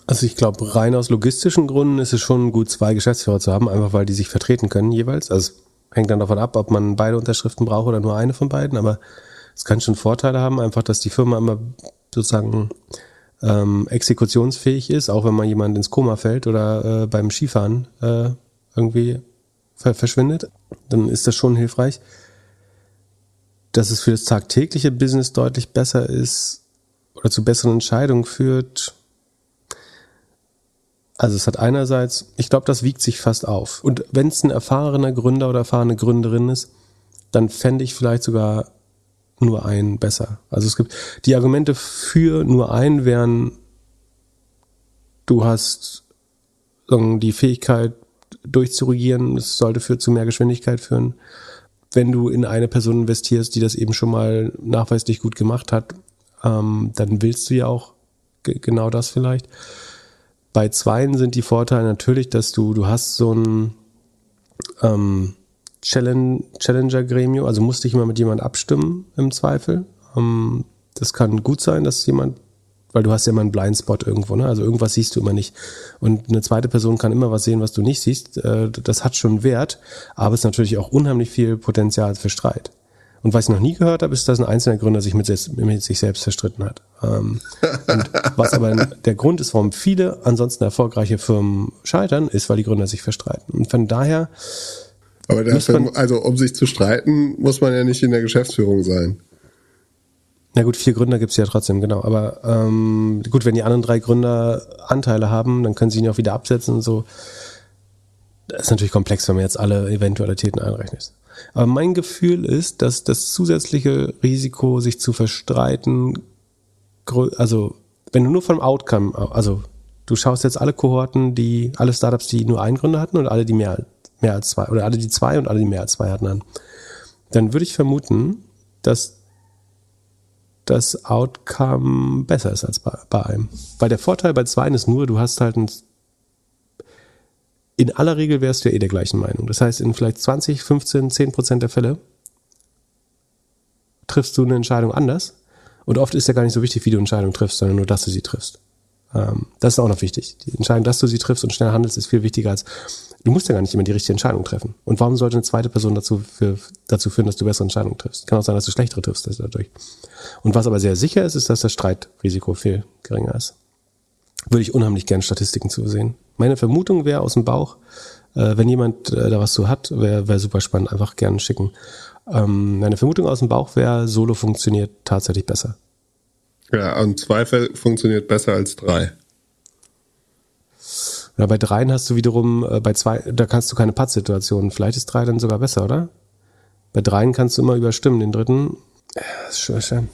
Also ich glaube, rein aus logistischen Gründen ist es schon gut, zwei Geschäftsführer zu haben, einfach weil die sich vertreten können jeweils. Also hängt dann davon ab, ob man beide Unterschriften braucht oder nur eine von beiden, aber es kann schon Vorteile haben, einfach, dass die Firma immer sozusagen ähm, exekutionsfähig ist, auch wenn mal jemand ins Koma fällt oder äh, beim Skifahren äh, irgendwie ver verschwindet, dann ist das schon hilfreich. Dass es für das tagtägliche Business deutlich besser ist oder zu besseren Entscheidungen führt. Also es hat einerseits, ich glaube, das wiegt sich fast auf. Und wenn es ein erfahrener Gründer oder erfahrene Gründerin ist, dann fände ich vielleicht sogar nur einen besser. Also es gibt die Argumente für nur einen wären, du hast die Fähigkeit durchzuregieren, es sollte für zu mehr Geschwindigkeit führen. Wenn du in eine Person investierst, die das eben schon mal nachweislich gut gemacht hat, ähm, dann willst du ja auch genau das vielleicht. Bei zweien sind die Vorteile natürlich, dass du, du hast so ein ähm, Challenger-Gremio, also musst dich immer mit jemand abstimmen im Zweifel. Ähm, das kann gut sein, dass jemand, weil du hast ja immer einen Blindspot irgendwo, ne? Also irgendwas siehst du immer nicht. Und eine zweite Person kann immer was sehen, was du nicht siehst. Äh, das hat schon Wert, aber es ist natürlich auch unheimlich viel Potenzial für Streit. Und was ich noch nie gehört habe, ist, dass ein einzelner Gründer sich mit, mit sich selbst verstritten hat. Ähm, und was aber der Grund ist, warum viele ansonsten erfolgreiche Firmen scheitern, ist, weil die Gründer sich verstreiten. Und von daher aber dafür, also um sich zu streiten, muss man ja nicht in der Geschäftsführung sein. Na gut, vier Gründer gibt's ja trotzdem, genau. Aber ähm, gut, wenn die anderen drei Gründer Anteile haben, dann können sie ihn auch wieder absetzen und so. Das ist natürlich komplex, wenn man jetzt alle Eventualitäten einrechnet. Aber mein Gefühl ist, dass das zusätzliche Risiko, sich zu verstreiten, also wenn du nur vom Outcome, also du schaust jetzt alle Kohorten, die, alle Startups, die nur einen Gründer hatten und alle, die mehr, mehr als zwei, oder alle, die zwei und alle, die mehr als zwei hatten an, dann würde ich vermuten, dass das Outcome besser ist als bei, bei einem. Weil der Vorteil bei zweien ist nur, du hast halt ein in aller Regel wärst du ja eh der gleichen Meinung. Das heißt, in vielleicht 20, 15, 10 Prozent der Fälle triffst du eine Entscheidung anders. Und oft ist ja gar nicht so wichtig, wie du Entscheidungen triffst, sondern nur, dass du sie triffst. Ähm, das ist auch noch wichtig. Die Entscheidung, dass du sie triffst und schnell handelst, ist viel wichtiger als du musst ja gar nicht immer die richtige Entscheidung treffen. Und warum sollte eine zweite Person dazu, für, dazu führen, dass du bessere Entscheidungen triffst? Kann auch sein, dass du schlechtere triffst dadurch. Und was aber sehr sicher ist, ist, dass das Streitrisiko viel geringer ist. Würde ich unheimlich gerne Statistiken zu sehen. Meine Vermutung wäre aus dem Bauch, äh, wenn jemand äh, da was zu hat, wäre wär super spannend, einfach gerne schicken. Ähm, meine Vermutung aus dem Bauch wäre, Solo funktioniert tatsächlich besser. Ja, und zwei funktioniert besser als drei. Ja, bei dreien hast du wiederum, äh, bei zwei, da kannst du keine Pattsituation. Vielleicht ist drei dann sogar besser, oder? Bei dreien kannst du immer überstimmen, den dritten. Ja, ist schwer.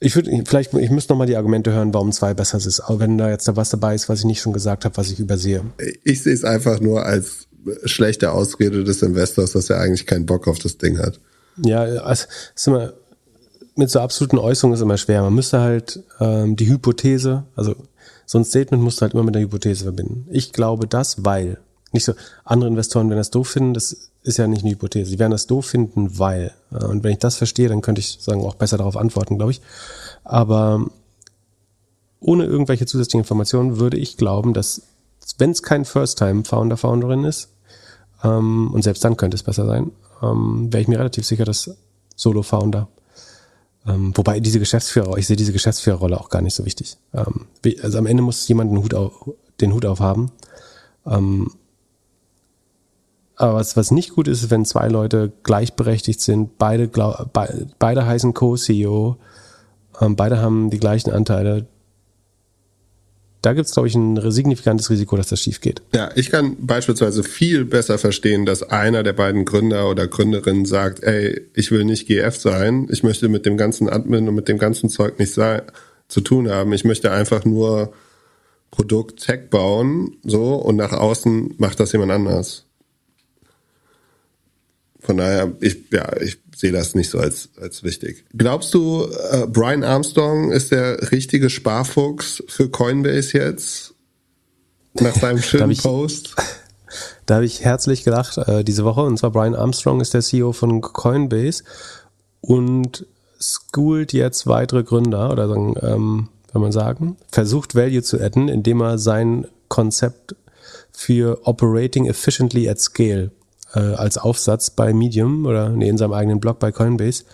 Ich würde, vielleicht, ich müsste nochmal die Argumente hören, warum zwei besser ist. Aber wenn da jetzt da was dabei ist, was ich nicht schon gesagt habe, was ich übersehe. Ich sehe es einfach nur als schlechte Ausrede des Investors, dass er eigentlich keinen Bock auf das Ding hat. Ja, also, ist immer, mit so absoluten Äußerungen ist immer schwer. Man müsste halt ähm, die Hypothese, also so ein Statement musst du halt immer mit der Hypothese verbinden. Ich glaube das, weil. Nicht so, andere Investoren werden das doof finden, das ist ja nicht eine Hypothese. Sie werden das doof finden, weil. Äh, und wenn ich das verstehe, dann könnte ich sagen, auch besser darauf antworten, glaube ich. Aber ohne irgendwelche zusätzlichen Informationen würde ich glauben, dass wenn es kein First-Time-Founder, Founderin ist, ähm, und selbst dann könnte es besser sein, ähm, wäre ich mir relativ sicher, dass Solo-Founder ähm, wobei diese Geschäftsführer, ich sehe diese Geschäftsführerrolle auch gar nicht so wichtig. Ähm, also am Ende muss jemand den Hut, auf, den Hut aufhaben. Ähm, aber was, was nicht gut ist, wenn zwei Leute gleichberechtigt sind, beide, glaub, be, beide heißen Co-CEO, ähm, beide haben die gleichen Anteile, da gibt es, glaube ich, ein signifikantes Risiko, dass das schief geht. Ja, ich kann beispielsweise viel besser verstehen, dass einer der beiden Gründer oder Gründerinnen sagt, ey, ich will nicht GF sein, ich möchte mit dem ganzen Admin und mit dem ganzen Zeug nicht sein, zu tun haben. Ich möchte einfach nur Produkt Tech bauen, so, und nach außen macht das jemand anders. Von daher, ich, ja, ich sehe das nicht so als, als wichtig. Glaubst du, äh, Brian Armstrong ist der richtige Sparfuchs für Coinbase jetzt? Nach seinem schönen ich, Post? Da habe ich herzlich gedacht äh, diese Woche. Und zwar Brian Armstrong ist der CEO von Coinbase und schoolt jetzt weitere Gründer oder sagen, ähm, wenn man sagen, versucht Value zu adden, indem er sein Konzept für Operating Efficiently at Scale äh, als Aufsatz bei Medium oder nee, in seinem eigenen Blog bei Coinbase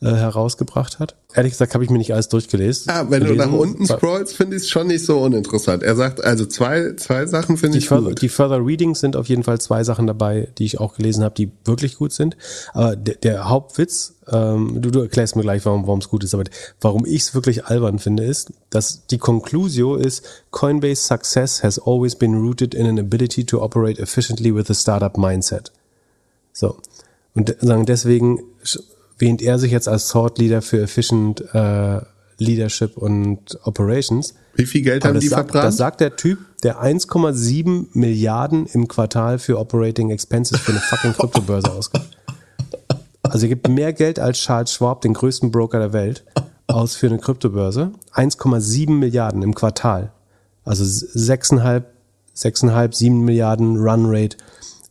äh, herausgebracht hat. Ehrlich gesagt habe ich mir nicht alles durchgelesen. Ja, wenn gelesen. du nach unten scrollst, finde ich es schon nicht so uninteressant. Er sagt also zwei, zwei Sachen finde ich gut. Die Further Readings sind auf jeden Fall zwei Sachen dabei, die ich auch gelesen habe, die wirklich gut sind. Aber der, der Hauptwitz, ähm, du, du erklärst mir gleich, warum es gut ist, aber warum ich es wirklich albern finde, ist, dass die Conclusio ist, Coinbase success has always been rooted in an ability to operate efficiently with a startup mindset. So. Und sagen deswegen wähnt er sich jetzt als Thought Leader für Efficient äh, Leadership und Operations. Wie viel Geld Aber haben die sagt, verbrannt? Das sagt der Typ, der 1,7 Milliarden im Quartal für Operating Expenses für eine fucking Kryptobörse ausgibt. Also er gibt mehr Geld als Charles Schwab, den größten Broker der Welt, aus für eine Kryptobörse. 1,7 Milliarden im Quartal. Also 6,5, 6,5, 7 Milliarden Runrate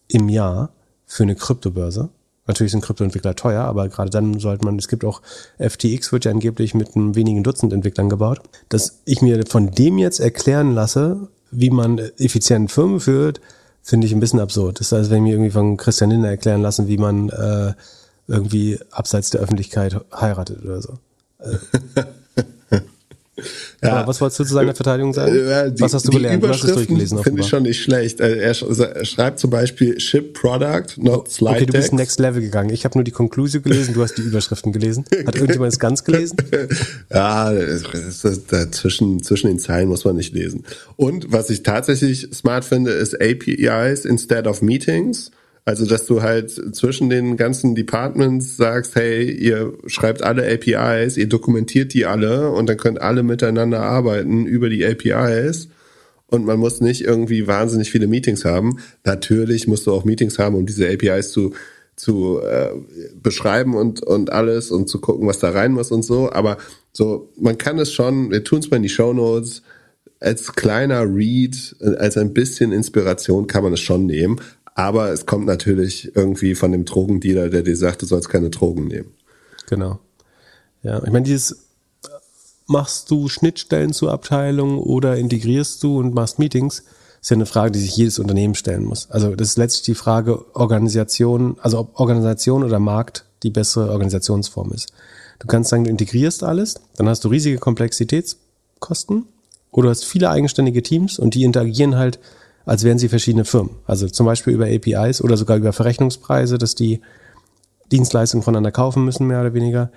im Jahr für eine Kryptobörse. Natürlich sind Kryptoentwickler teuer, aber gerade dann sollte man, es gibt auch FTX wird ja angeblich mit einem wenigen Dutzend Entwicklern gebaut, dass ich mir von dem jetzt erklären lasse, wie man effizient Firmen führt, finde ich ein bisschen absurd. Das ist, als wenn mir irgendwie von Christian Lindner erklären lassen, wie man äh, irgendwie abseits der Öffentlichkeit heiratet oder so. Ja. Aber was wolltest du zu seiner Verteidigung sagen? Die, was hast du gelernt? Du hast es durchgelesen. Finde ich schon nicht schlecht. Äh, er schreibt zum Beispiel Ship Product, not Slide Okay, du bist next level gegangen. Ich habe nur die Konklusion gelesen, du hast die Überschriften gelesen. Hat irgendjemand es ganz gelesen? ja, das ist, das, zwischen, zwischen den Zeilen muss man nicht lesen. Und was ich tatsächlich smart finde, ist APIs instead of Meetings. Also, dass du halt zwischen den ganzen Departments sagst, hey, ihr schreibt alle APIs, ihr dokumentiert die alle und dann könnt alle miteinander arbeiten über die APIs und man muss nicht irgendwie wahnsinnig viele Meetings haben. Natürlich musst du auch Meetings haben, um diese APIs zu zu äh, beschreiben und und alles und zu gucken, was da rein muss und so. Aber so, man kann es schon. Wir tun es mal in die Show Notes als kleiner Read, als ein bisschen Inspiration kann man es schon nehmen. Aber es kommt natürlich irgendwie von dem Drogendealer, der dir sagt, du sollst keine Drogen nehmen. Genau. Ja, ich meine, dieses machst du Schnittstellen zur Abteilung oder integrierst du und machst Meetings? Ist ja eine Frage, die sich jedes Unternehmen stellen muss. Also das ist letztlich die Frage Organisation, also ob Organisation oder Markt die bessere Organisationsform ist. Du kannst sagen, du integrierst alles, dann hast du riesige Komplexitätskosten oder du hast viele eigenständige Teams und die interagieren halt, als wären sie verschiedene Firmen. Also zum Beispiel über APIs oder sogar über Verrechnungspreise, dass die Dienstleistungen voneinander kaufen müssen, mehr oder weniger.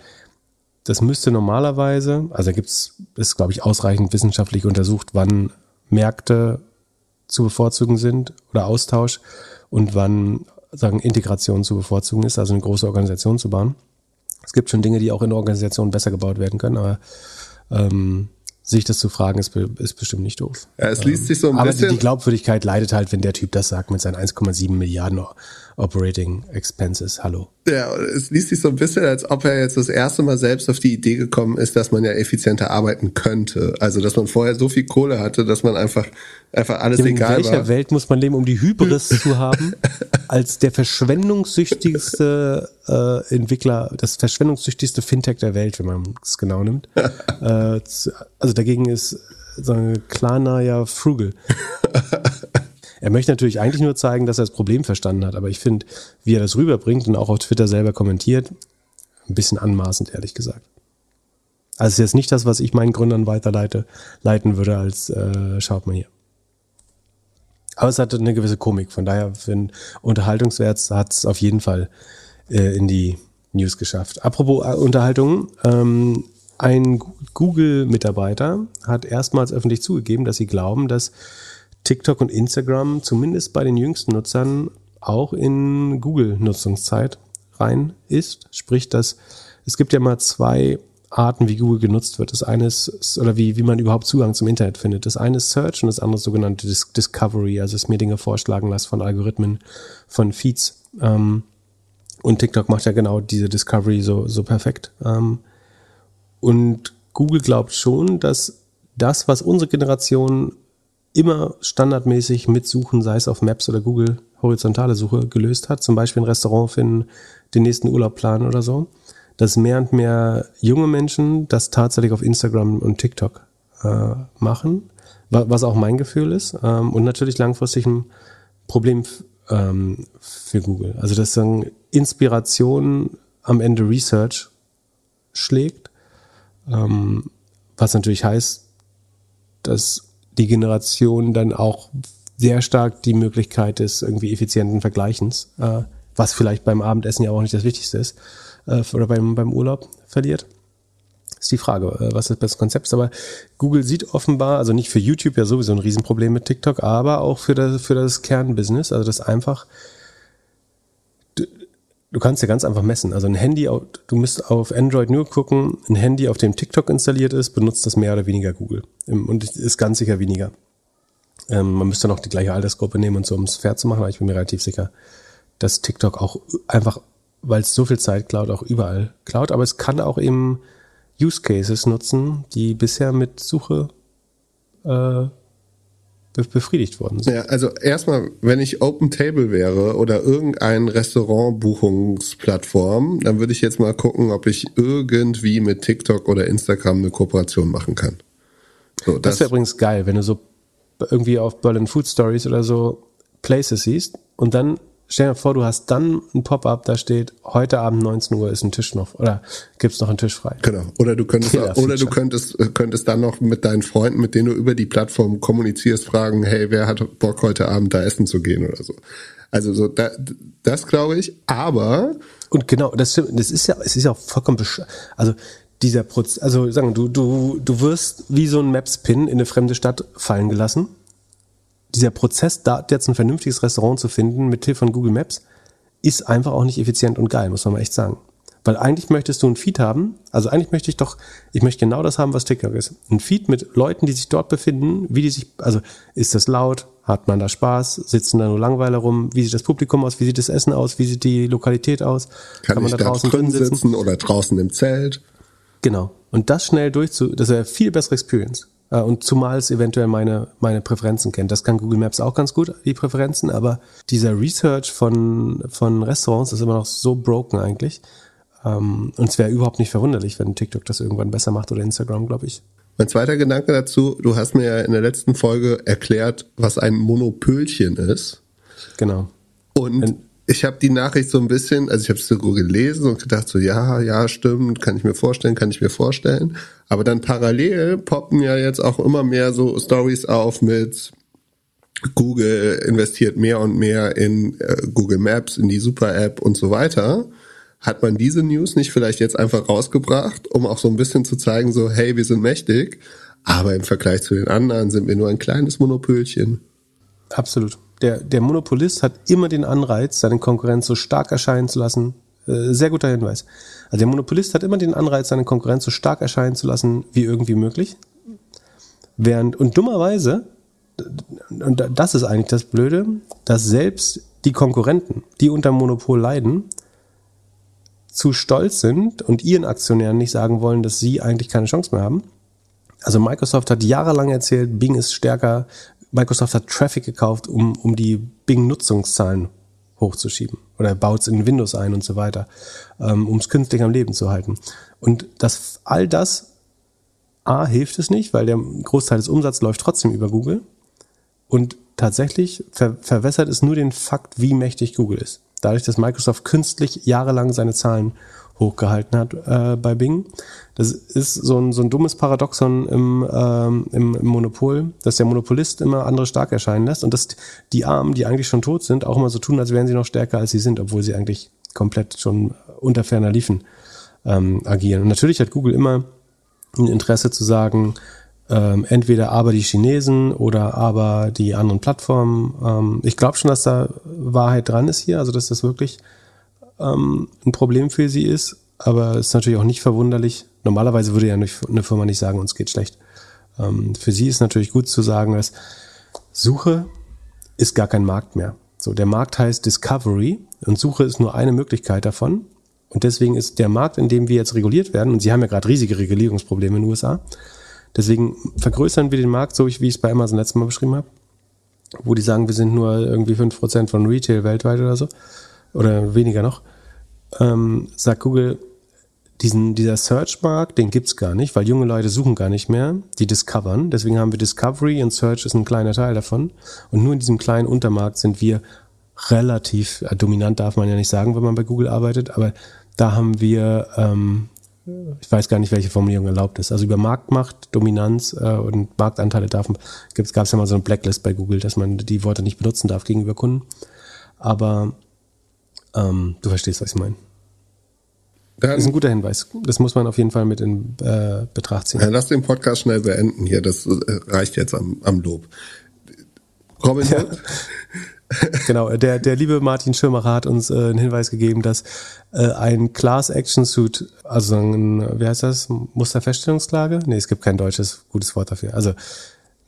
Das müsste normalerweise, also da gibt's, ist glaube ich ausreichend wissenschaftlich untersucht, wann Märkte zu bevorzugen sind oder Austausch und wann sagen Integration zu bevorzugen ist, also eine große Organisation zu bauen. Es gibt schon Dinge, die auch in Organisationen besser gebaut werden können, aber ähm, sich das zu fragen, ist, ist bestimmt nicht doof. Ja, es liest sich so ein aber bisschen. die Glaubwürdigkeit leidet halt, wenn der Typ das sagt mit seinen 1,7 Milliarden Operating Expenses. Hallo. Ja, es liest sich so ein bisschen, als ob er jetzt das erste Mal selbst auf die Idee gekommen ist, dass man ja effizienter arbeiten könnte. Also, dass man vorher so viel Kohle hatte, dass man einfach, einfach alles In egal welcher war. Welt muss man leben, um die Hybris zu haben, als der verschwendungssüchtigste äh, Entwickler, das verschwendungssüchtigste Fintech der Welt, wenn man es genau nimmt. äh, also dagegen ist so ein Klarna ja frugal. Er möchte natürlich eigentlich nur zeigen, dass er das Problem verstanden hat, aber ich finde, wie er das rüberbringt und auch auf Twitter selber kommentiert, ein bisschen anmaßend, ehrlich gesagt. Also es ist jetzt nicht das, was ich meinen Gründern weiterleite, leiten würde, als äh, schaut mal hier. Aber es hatte eine gewisse Komik, von daher für den Unterhaltungswert hat es auf jeden Fall äh, in die News geschafft. Apropos äh, Unterhaltung, ähm, ein Google-Mitarbeiter hat erstmals öffentlich zugegeben, dass sie glauben, dass TikTok und Instagram zumindest bei den jüngsten Nutzern auch in Google-Nutzungszeit rein ist. Sprich, dass es gibt ja mal zwei Arten, wie Google genutzt wird. Das eine ist, oder wie, wie man überhaupt Zugang zum Internet findet. Das eine ist Search und das andere ist sogenannte Dis Discovery, also es mir Dinge vorschlagen lässt von Algorithmen, von Feeds. Ähm, und TikTok macht ja genau diese Discovery so, so perfekt. Ähm, und Google glaubt schon, dass das, was unsere Generation immer standardmäßig mitsuchen, sei es auf Maps oder Google horizontale Suche gelöst hat, zum Beispiel ein Restaurant finden, den nächsten Urlaub planen oder so, dass mehr und mehr junge Menschen das tatsächlich auf Instagram und TikTok äh, machen, wa- was auch mein Gefühl ist ähm, und natürlich langfristig ein Problem ähm, für Google. Also dass dann Inspiration am Ende Research schlägt, ähm, was natürlich heißt, dass die Generation dann auch sehr stark die Möglichkeit des irgendwie effizienten Vergleichens, äh, was vielleicht beim Abendessen ja auch nicht das Wichtigste ist, äh, oder beim, beim Urlaub verliert. Ist die Frage, äh, was das beste Konzept ist. Aber Google sieht offenbar, also nicht für YouTube ja sowieso ein Riesenproblem mit TikTok, aber auch für das, für das Kernbusiness, also das einfach Du kannst ja ganz einfach messen. Also ein Handy, du müsst auf Android nur gucken, ein Handy, auf dem TikTok installiert ist, benutzt das mehr oder weniger Google. Ähm, Und ist ganz sicher weniger. Ähm, man müsste noch die gleiche Altersgruppe nehmen und so, um es fair zu machen, aber ich bin mir relativ sicher, dass TikTok auch einfach, weil es so viel Zeit klaut, auch überall klaut. Aber es kann auch eben Use Cases nutzen, die bisher mit Suche äh, befriedigt worden sind. Ja, also erstmal, wenn ich Open Table wäre oder irgendein Restaurantbuchungsplattform, dann würde ich jetzt mal gucken, ob ich irgendwie mit TikTok oder Instagram eine Kooperation machen kann. So, Das wäre übrigens geil, wenn du so irgendwie auf Berlin Food Stories oder so Places siehst und dann stell dir vor, du hast dann ein Pop-up, da steht, heute Abend 19 Uhr ist ein Tisch noch oder gibt's noch einen Tisch frei. Genau. Oder du könntest, oder du könntest, äh, könntest dann noch mit deinen Freunden, mit denen du über die Plattform kommunizierst, fragen, hey, wer hat Bock heute Abend da essen zu gehen oder so. Also so, da, das glaube ich, aber Und genau, das stimmt, das ist ja, es ist ja auch vollkommen also dieser Prozess, also sagen, du, du, du wirst wie so ein Maps-Pin in eine fremde Stadt fallen gelassen. Dieser Prozess, da jetzt ein vernünftiges Restaurant zu finden mit Hilfe von Google Maps, ist einfach auch nicht effizient und geil, muss man mal echt sagen. Weil eigentlich möchtest du ein Feed haben, also eigentlich möchte ich doch, ich möchte genau das haben, was TikTok ist. Ein Feed mit Leuten, die sich dort befinden, wie die sich, also ist das laut, hat man da Spaß, sitzen da nur Langweiler rum, wie sieht das Publikum aus, wie sieht das Essen aus, wie sieht die Lokalität aus, kann, ich da drin sitzen oder draußen im Zelt? Genau. Und das schnell durchzu, das wäre viel bessere Experience. Äh, Und zumal es eventuell meine, meine Präferenzen kennt. Das kann Google Maps auch ganz gut, die Präferenzen, aber dieser Research von, von Restaurants ist immer noch so broken eigentlich. Ähm, und es wäre überhaupt nicht verwunderlich, wenn TikTok das irgendwann besser macht oder Instagram, glaube ich. Mein zweiter Gedanke dazu, du hast mir ja in der letzten Folge erklärt, was ein Monopölchen ist. Genau. Und ich habe die Nachricht so ein bisschen, also ich habe es so gelesen und gedacht so, ja, ja, stimmt, kann ich mir vorstellen, kann ich mir vorstellen. Aber dann parallel poppen ja jetzt auch immer mehr so Stories auf mit Google investiert mehr und mehr in äh, Google Maps, in die Super-App und so weiter. Hat man diese News nicht vielleicht jetzt einfach rausgebracht, um auch so ein bisschen zu zeigen, so, hey, wir sind mächtig, aber im Vergleich zu den anderen sind wir nur ein kleines Monopölchen. Absolut. Der, der Monopolist hat immer den Anreiz, seine Konkurrenz so stark erscheinen zu lassen. Äh, sehr guter Hinweis. Also der Monopolist hat immer den Anreiz, seine Konkurrenz so stark erscheinen zu lassen, wie irgendwie möglich. Während, und dummerweise, und das ist eigentlich das Blöde, dass selbst die Konkurrenten, die unter Monopol leiden, zu stolz sind und ihren Aktionären nicht sagen wollen, dass sie eigentlich keine Chance mehr haben. Also Microsoft hat jahrelang erzählt, Bing ist stärker. Microsoft hat Traffic gekauft, um, um die Bing-Nutzungszahlen hochzuschieben. Oder baut es in Windows ein und so weiter, ähm, um es künstlich am Leben zu halten. Und das, all das, A, hilft es nicht, weil der Großteil des Umsatzes läuft trotzdem über Google. Und tatsächlich ver verwässert es nur den Fakt, wie mächtig Google ist dadurch, dass Microsoft künstlich jahrelang seine Zahlen hochgehalten hat äh, bei Bing. Das ist so ein, so ein dummes Paradoxon im, ähm, im, Monopol, dass der Monopolist immer andere stark erscheinen lässt und dass die Armen, die eigentlich schon tot sind, auch immer so tun, als wären sie noch stärker, als sie sind, obwohl sie eigentlich komplett schon unter ferner Liefen ähm, agieren. Und natürlich hat Google immer ein Interesse zu sagen, ähm, entweder aber die Chinesen oder aber die anderen Plattformen. Ähm, ich glaube schon, dass da Wahrheit dran ist hier, also dass das wirklich ähm, ein Problem für sie ist, aber es ist natürlich auch nicht verwunderlich. Normalerweise würde ja eine Firma nicht sagen, uns geht schlecht. Ähm, für sie ist natürlich gut zu sagen, dass Suche ist gar kein Markt mehr. So, der Markt heißt Discovery und Suche ist nur eine Möglichkeit davon. Und deswegen ist der Markt, in dem wir jetzt reguliert werden, und sie haben ja gerade riesige Regulierungsprobleme in den USA, Deswegen vergrößern wir den Markt, so wie ich es bei Amazon letztes Mal beschrieben habe, wo die sagen, wir sind nur irgendwie 5% von Retail weltweit oder so, oder weniger noch, ähm, sagt Google, diesen, dieser Search-Markt, den gibt's gar nicht, weil junge Leute suchen gar nicht mehr, die discovern. Deswegen haben wir Discovery und Search ist ein kleiner Teil davon. Und nur in diesem kleinen Untermarkt sind wir relativ, äh, dominant darf man ja nicht sagen, wenn man bei Google arbeitet, aber da haben wir ähm, ich weiß gar nicht, welche Formulierung erlaubt ist. Also über Marktmacht, Dominanz äh, und Marktanteile darf gab es ja mal so eine Blacklist bei Google, dass man die Worte nicht benutzen darf gegenüber Kunden. Aber ähm, du verstehst, was ich meine. Das ist ein guter Hinweis. Das muss man auf jeden Fall mit in äh, Betracht ziehen. Ja, lass den Podcast schnell beenden hier. Das äh, reicht jetzt am, am Lob. Robin ja. genau, der, der liebe Martin Schirmacher hat uns äh, einen Hinweis gegeben, dass äh, ein Class Action Suit, also ein, wie heißt das, Musterfeststellungsklage? Nee, es gibt kein deutsches gutes Wort dafür. Also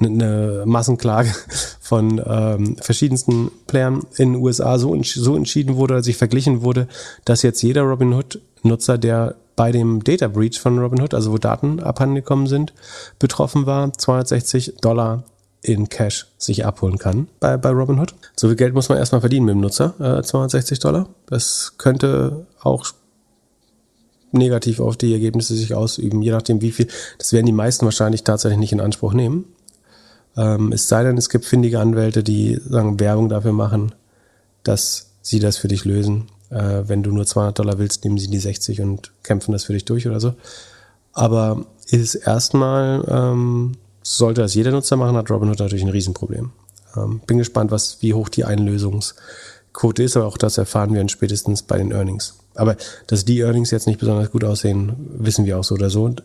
eine Massenklage von ähm, verschiedensten Playern in den USA so, so entschieden wurde, oder sich verglichen wurde, dass jetzt jeder Robinhood-Nutzer, der bei dem Data Breach von Robinhood, also wo Daten abhandengekommen sind, betroffen war, 260 Dollar in Cash sich abholen kann bei, bei Robinhood. So viel Geld muss man erstmal verdienen mit dem Nutzer, äh, 260 Dollar. Das könnte auch negativ auf die Ergebnisse sich ausüben, je nachdem wie viel. Das werden die meisten wahrscheinlich tatsächlich nicht in Anspruch nehmen. Ähm, es sei denn, es gibt findige Anwälte, die sagen, Werbung dafür machen, dass sie das für dich lösen. Äh, wenn du nur 200 Dollar willst, nehmen sie die 60 und kämpfen das für dich durch oder so. Aber ist erstmal ähm, sollte das jeder Nutzer machen, hat Robinhood natürlich ein Riesenproblem. Ähm, bin gespannt, was, wie hoch die Einlösungsquote ist, aber auch das erfahren wir spätestens bei den Earnings. Aber dass die Earnings jetzt nicht besonders gut aussehen, wissen wir auch so oder so. Und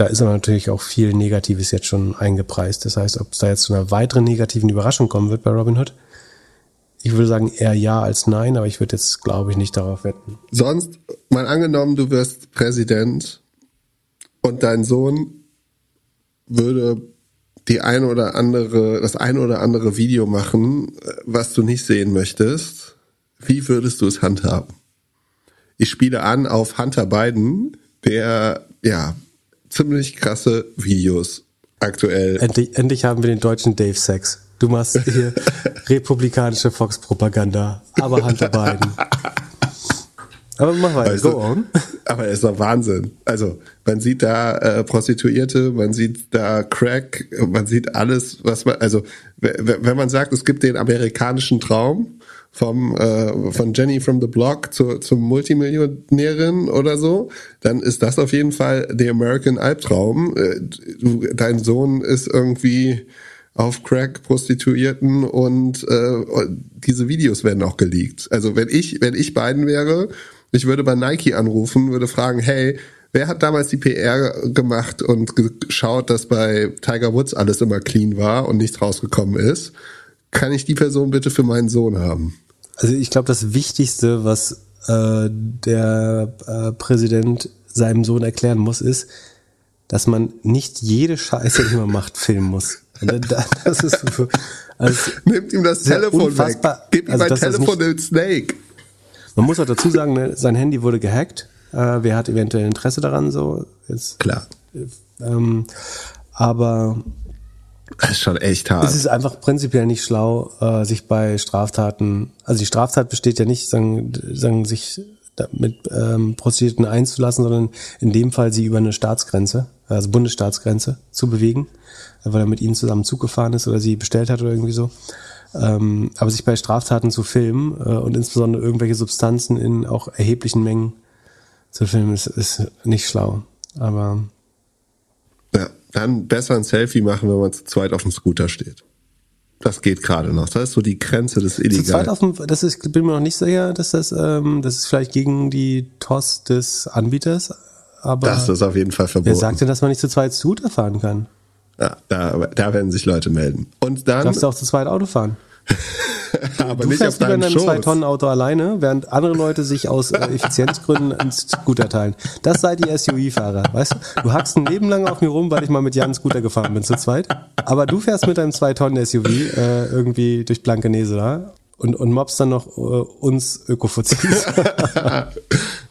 da ist aber natürlich auch viel Negatives jetzt schon eingepreist. Das heißt, ob es da jetzt zu einer weiteren negativen Überraschung kommen wird bei Robinhood, ich würde sagen eher ja als nein, aber ich würde jetzt, glaube ich, nicht darauf wetten. Sonst, mal angenommen, du wirst Präsident und dein Sohn würde die ein oder andere, das ein oder andere Video machen, was du nicht sehen möchtest, wie würdest du es handhaben? Ich spiele an auf Hunter Biden, der ja ziemlich krasse Videos aktuell. Endlich, endlich haben wir den deutschen Dave Sachs. Du machst hier republikanische Fox-Propaganda, aber Hunter Biden. Aber mach weiter, du? go on. Aber es ist doch Wahnsinn. Also, man sieht da äh, Prostituierte, man sieht da Crack, man sieht alles, was man, also, wenn man sagt, es gibt den amerikanischen Traum vom, äh, von Jenny from the Block zu, zum Multimillionärin oder so, dann ist das auf jeden Fall der American Albtraum. Äh, du, dein Sohn ist irgendwie auf Crack Prostituierten und äh, diese Videos werden auch geleakt. Also wenn ich wenn ich beiden wäre, ich würde bei Nike anrufen, würde fragen, hey, wer hat damals die PR gemacht und geschaut, dass bei Tiger Woods alles immer clean war und nichts rausgekommen ist? Kann ich die Person bitte für meinen Sohn haben? Also ich glaube, das Wichtigste, was äh, der äh, Präsident seinem Sohn erklären muss, ist, dass man nicht jede Scheiße, die man macht, filmen muss. Da- Das ist so, also, Nimmt ihm das Telefon unfassbar. weg. Gib ihm Also, das Telefon nicht- den Snake. man muss auch dazu sagen, ne, sein Handy wurde gehackt. Äh, wer hat eventuell Interesse daran? So jetzt, Klar. ähm, aber Das ist schon echt hart. Es ist einfach prinzipiell nicht schlau, äh, sich bei Straftaten, also die Straftat besteht ja nicht, sagen, sagen sich mit ähm, Prostituierten einzulassen, sondern in dem Fall sie über eine Staatsgrenze, also Bundesstaatsgrenze, zu bewegen, weil er mit ihnen zusammen Zug gefahren ist oder sie bestellt hat oder irgendwie so. Ähm, aber sich bei Straftaten zu filmen äh, und insbesondere irgendwelche Substanzen in auch erheblichen Mengen zu filmen, ist, ist nicht schlau. Aber dann besser ein Selfie machen, wenn man zu zweit auf dem Scooter steht. Das geht gerade noch. Das ist so die Grenze des Zu zweit Illegalen. auf dem, das ist, bin mir noch nicht sicher, dass das, ähm, das ist vielleicht gegen die TOS des Anbieters, aber Das ist auf jeden Fall wer verboten. sagt denn, dass man nicht zu zweit Scooter fahren kann? Ja, da, da werden sich Leute melden. Und dann, Darfst du auch zu zweit Auto fahren? aber Du nicht auf fährst lieber in deinem einem Schoß. 2-Tonnen-Auto alleine, während andere Leute sich aus äh, Effizienzgründen einen Scooter teilen. Das seid ihr SUV-Fahrer, weißt du? Du hackst ein Leben lang auf mir rum, weil ich mal mit Jan Scooter gefahren bin zu zweit. Aber du fährst mit deinem 2-Tonnen-SUV äh, irgendwie durch Blankenese da und, und mobst dann noch äh, uns Ökofuzis. ja,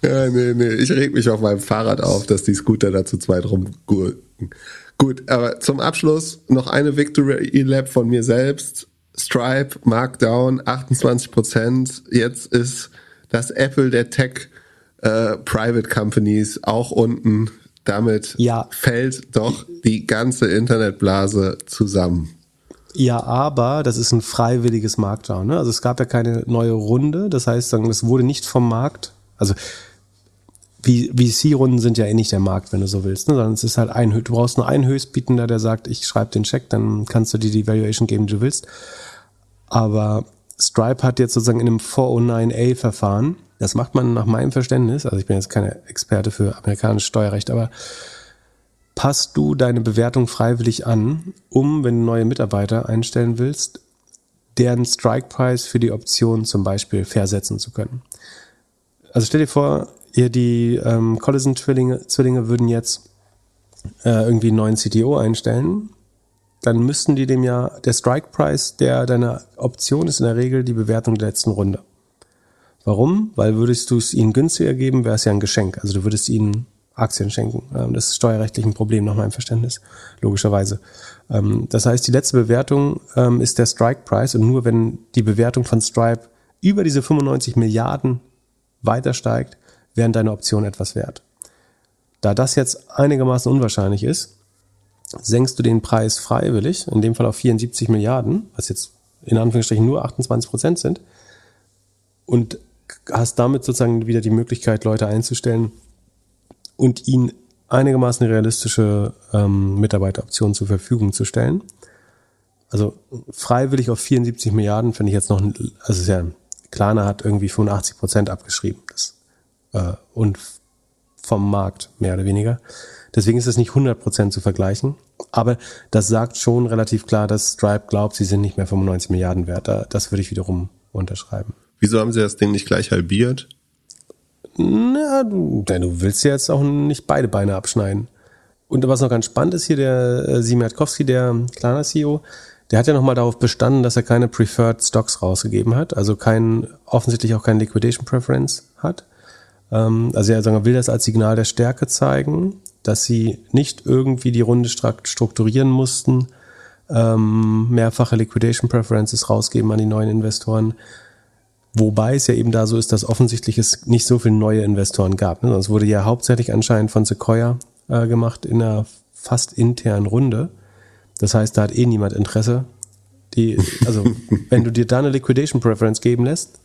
nee, nee. Ich reg mich auf meinem Fahrrad auf, dass die Scooter da zu zweit rumgurken. Gut, aber zum Abschluss noch eine Victory Lab von mir selbst. Stripe, Markdown, 28 Prozent. Jetzt ist das Apple der Tech äh, Private Companies auch unten. Damit Ja. fällt doch die ganze Internetblase zusammen. Ja, aber das ist ein freiwilliges Markdown. Ne? Also es gab ja keine neue Runde. Das heißt, das wurde nicht vom Markt. Also VC-Runden sind ja eh nicht der Markt, wenn du so willst. Ne? Sondern es ist halt ein, du brauchst nur einen Höchstbietender, der sagt, ich schreibe den Check, dann kannst du dir die Valuation geben, die du willst. Aber Stripe hat jetzt sozusagen in einem 409a-Verfahren, das macht man nach meinem Verständnis, also ich bin jetzt keine Experte für amerikanisches Steuerrecht, aber passt du deine Bewertung freiwillig an, um, wenn du neue Mitarbeiter einstellen willst, deren Strike-Price für die Option zum Beispiel versetzen zu können. Also stell dir vor, ihr die ähm, Collison-Zwillinge Zwillinge würden jetzt äh, irgendwie einen neuen CTO einstellen, dann müssten die dem ja, der Strike-Price der deiner Option ist in der Regel die Bewertung der letzten Runde. Warum? Weil würdest du es ihnen günstiger geben, wäre es ja ein Geschenk. Also du würdest ihnen Aktien schenken. Ähm, Das ist steuerrechtlich ein Problem nach meinem Verständnis, logischerweise. Ähm, Das heißt, die letzte Bewertung ähm, ist der Strike Price und nur wenn die Bewertung von Stripe über diese 95 Milliarden weiter steigt, wären deine Optionen etwas wert. Da das jetzt einigermaßen unwahrscheinlich ist, senkst du den Preis freiwillig, in dem Fall auf 74 Milliarden, was jetzt in Anführungsstrichen nur 28 Prozent sind, und hast damit sozusagen wieder die Möglichkeit, Leute einzustellen und ihnen einigermaßen realistische ähm, Mitarbeiteroptionen zur Verfügung zu stellen. Also freiwillig auf 74 Milliarden finde ich jetzt noch, also ist ja, Klarna hat irgendwie 85 Prozent abgeschrieben das, äh, und vom Markt mehr oder weniger. Deswegen ist es nicht 100 Prozent zu vergleichen. Aber das sagt schon relativ klar, dass Stripe glaubt, sie sind nicht mehr 95 Milliarden wert. Da- Das würde ich wiederum unterschreiben. Wieso haben sie das Ding nicht gleich halbiert? Na, du, denn du willst ja jetzt auch nicht beide Beine abschneiden. Und was noch ganz spannend ist hier, der äh, Simiatkowski, der Klarna CEO, der hat ja nochmal darauf bestanden, dass er keine Preferred Stocks rausgegeben hat, also kein, offensichtlich auch keine Liquidation Preference hat. Ähm, also er will das als Signal der Stärke zeigen, dass sie nicht irgendwie die Runde strukturieren mussten, ähm, mehrfache Liquidation Preferences rausgeben an die neuen Investoren. Wobei es ja eben da so ist, dass offensichtlich es nicht so viele neue Investoren gab. Ne? Sonst wurde ja hauptsächlich anscheinend von Sequoia äh, gemacht in einer fast internen Runde. Das heißt, da hat eh niemand Interesse. Die, also, wenn du dir da eine Liquidation Preference geben lässt,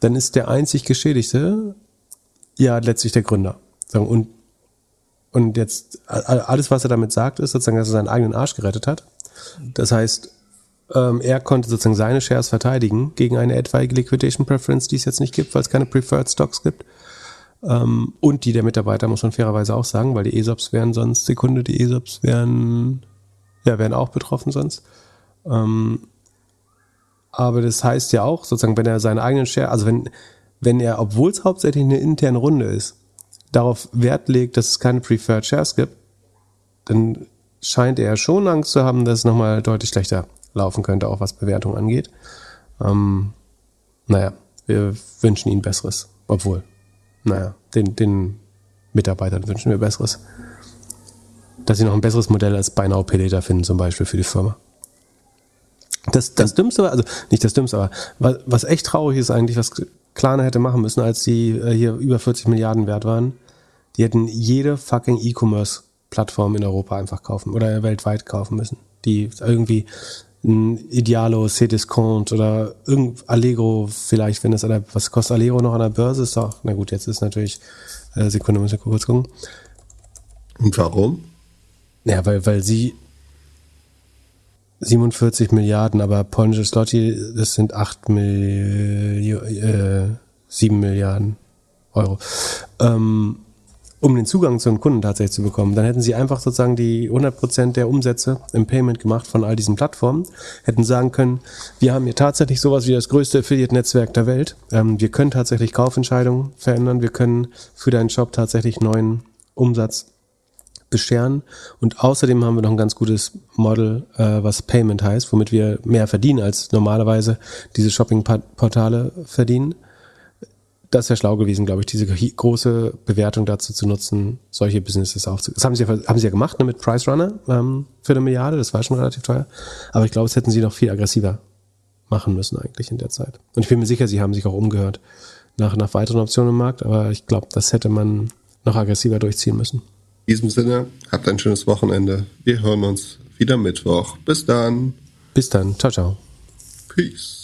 dann ist der einzig Geschädigte ja letztlich der Gründer. Und, und jetzt alles, was er damit sagt, ist sozusagen, dass er seinen eigenen Arsch gerettet hat. Das heißt, ähm, er konnte sozusagen seine Shares verteidigen gegen eine etwaige Liquidation Preference, die es jetzt nicht gibt, weil es keine Preferred Stocks gibt. Ähm, und die der Mitarbeiter, muss man fairerweise auch sagen, weil die ESOPs wären sonst, Sekunde, die ESOPs wären, ja, wären auch betroffen sonst. Ähm, aber das heißt ja auch, sozusagen, wenn er seine eigenen Share, also wenn, wenn er, obwohl es hauptsächlich eine interne Runde ist, darauf Wert legt, dass es keine Preferred Shares gibt, dann scheint er schon Angst zu haben, dass es nochmal deutlich schlechter laufen könnte, auch was Bewertung angeht. Ähm, naja, wir wünschen ihnen Besseres. Obwohl, naja, den, den Mitarbeitern wünschen wir Besseres. Dass sie noch ein besseres Modell als Buy Now Pay Later finden, zum Beispiel für die Firma. Das, das Dümmste, also nicht das Dümmste, aber was, was echt traurig ist eigentlich, was Klarna hätte machen müssen, als sie äh, hier über 40 Milliarden wert waren, die hätten jede fucking E-Commerce-Plattform in Europa einfach kaufen oder weltweit kaufen müssen, die irgendwie ein Idealo, Cdiscount oder irgend Allegro vielleicht, wenn es an der, was kostet Allegro noch an der Börse? Ist doch, na gut, jetzt ist natürlich, äh, Sekunde, muss ich kurz gucken. Und warum? Ja, weil, weil sie 47 Milliarden, aber polnische Slotty, das sind 8 Millionen, äh, 7 Milliarden Euro. Ähm, um den Zugang zu einem Kunden tatsächlich zu bekommen. Dann hätten sie einfach sozusagen die 100% der Umsätze im Payment gemacht von all diesen Plattformen, hätten sagen können, wir haben hier tatsächlich sowas wie das größte Affiliate-Netzwerk der Welt. Ähm, wir können tatsächlich Kaufentscheidungen verändern, wir können für deinen Shop tatsächlich neuen Umsatz bescheren und außerdem haben wir noch ein ganz gutes Model, äh, was Payment heißt, womit wir mehr verdienen als normalerweise diese Shopping-Portale verdienen das wäre schlau gewesen, glaube ich, diese große Bewertung dazu zu nutzen, solche Businesses aufzubauen. Das haben sie, ja, haben sie ja gemacht ne, mit Price Runner ähm, für eine Milliarde, das war schon relativ teuer. Aber ich glaube, es hätten sie noch viel aggressiver machen müssen eigentlich in der Zeit. Und ich bin mir sicher, sie haben sich auch umgehört nach, nach weiteren Optionen im Markt, aber ich glaube, das hätte man noch aggressiver durchziehen müssen. In diesem Sinne, habt ein schönes Wochenende. Wir hören uns wieder Mittwoch. Bis dann. Bis dann. Ciao, ciao. Peace.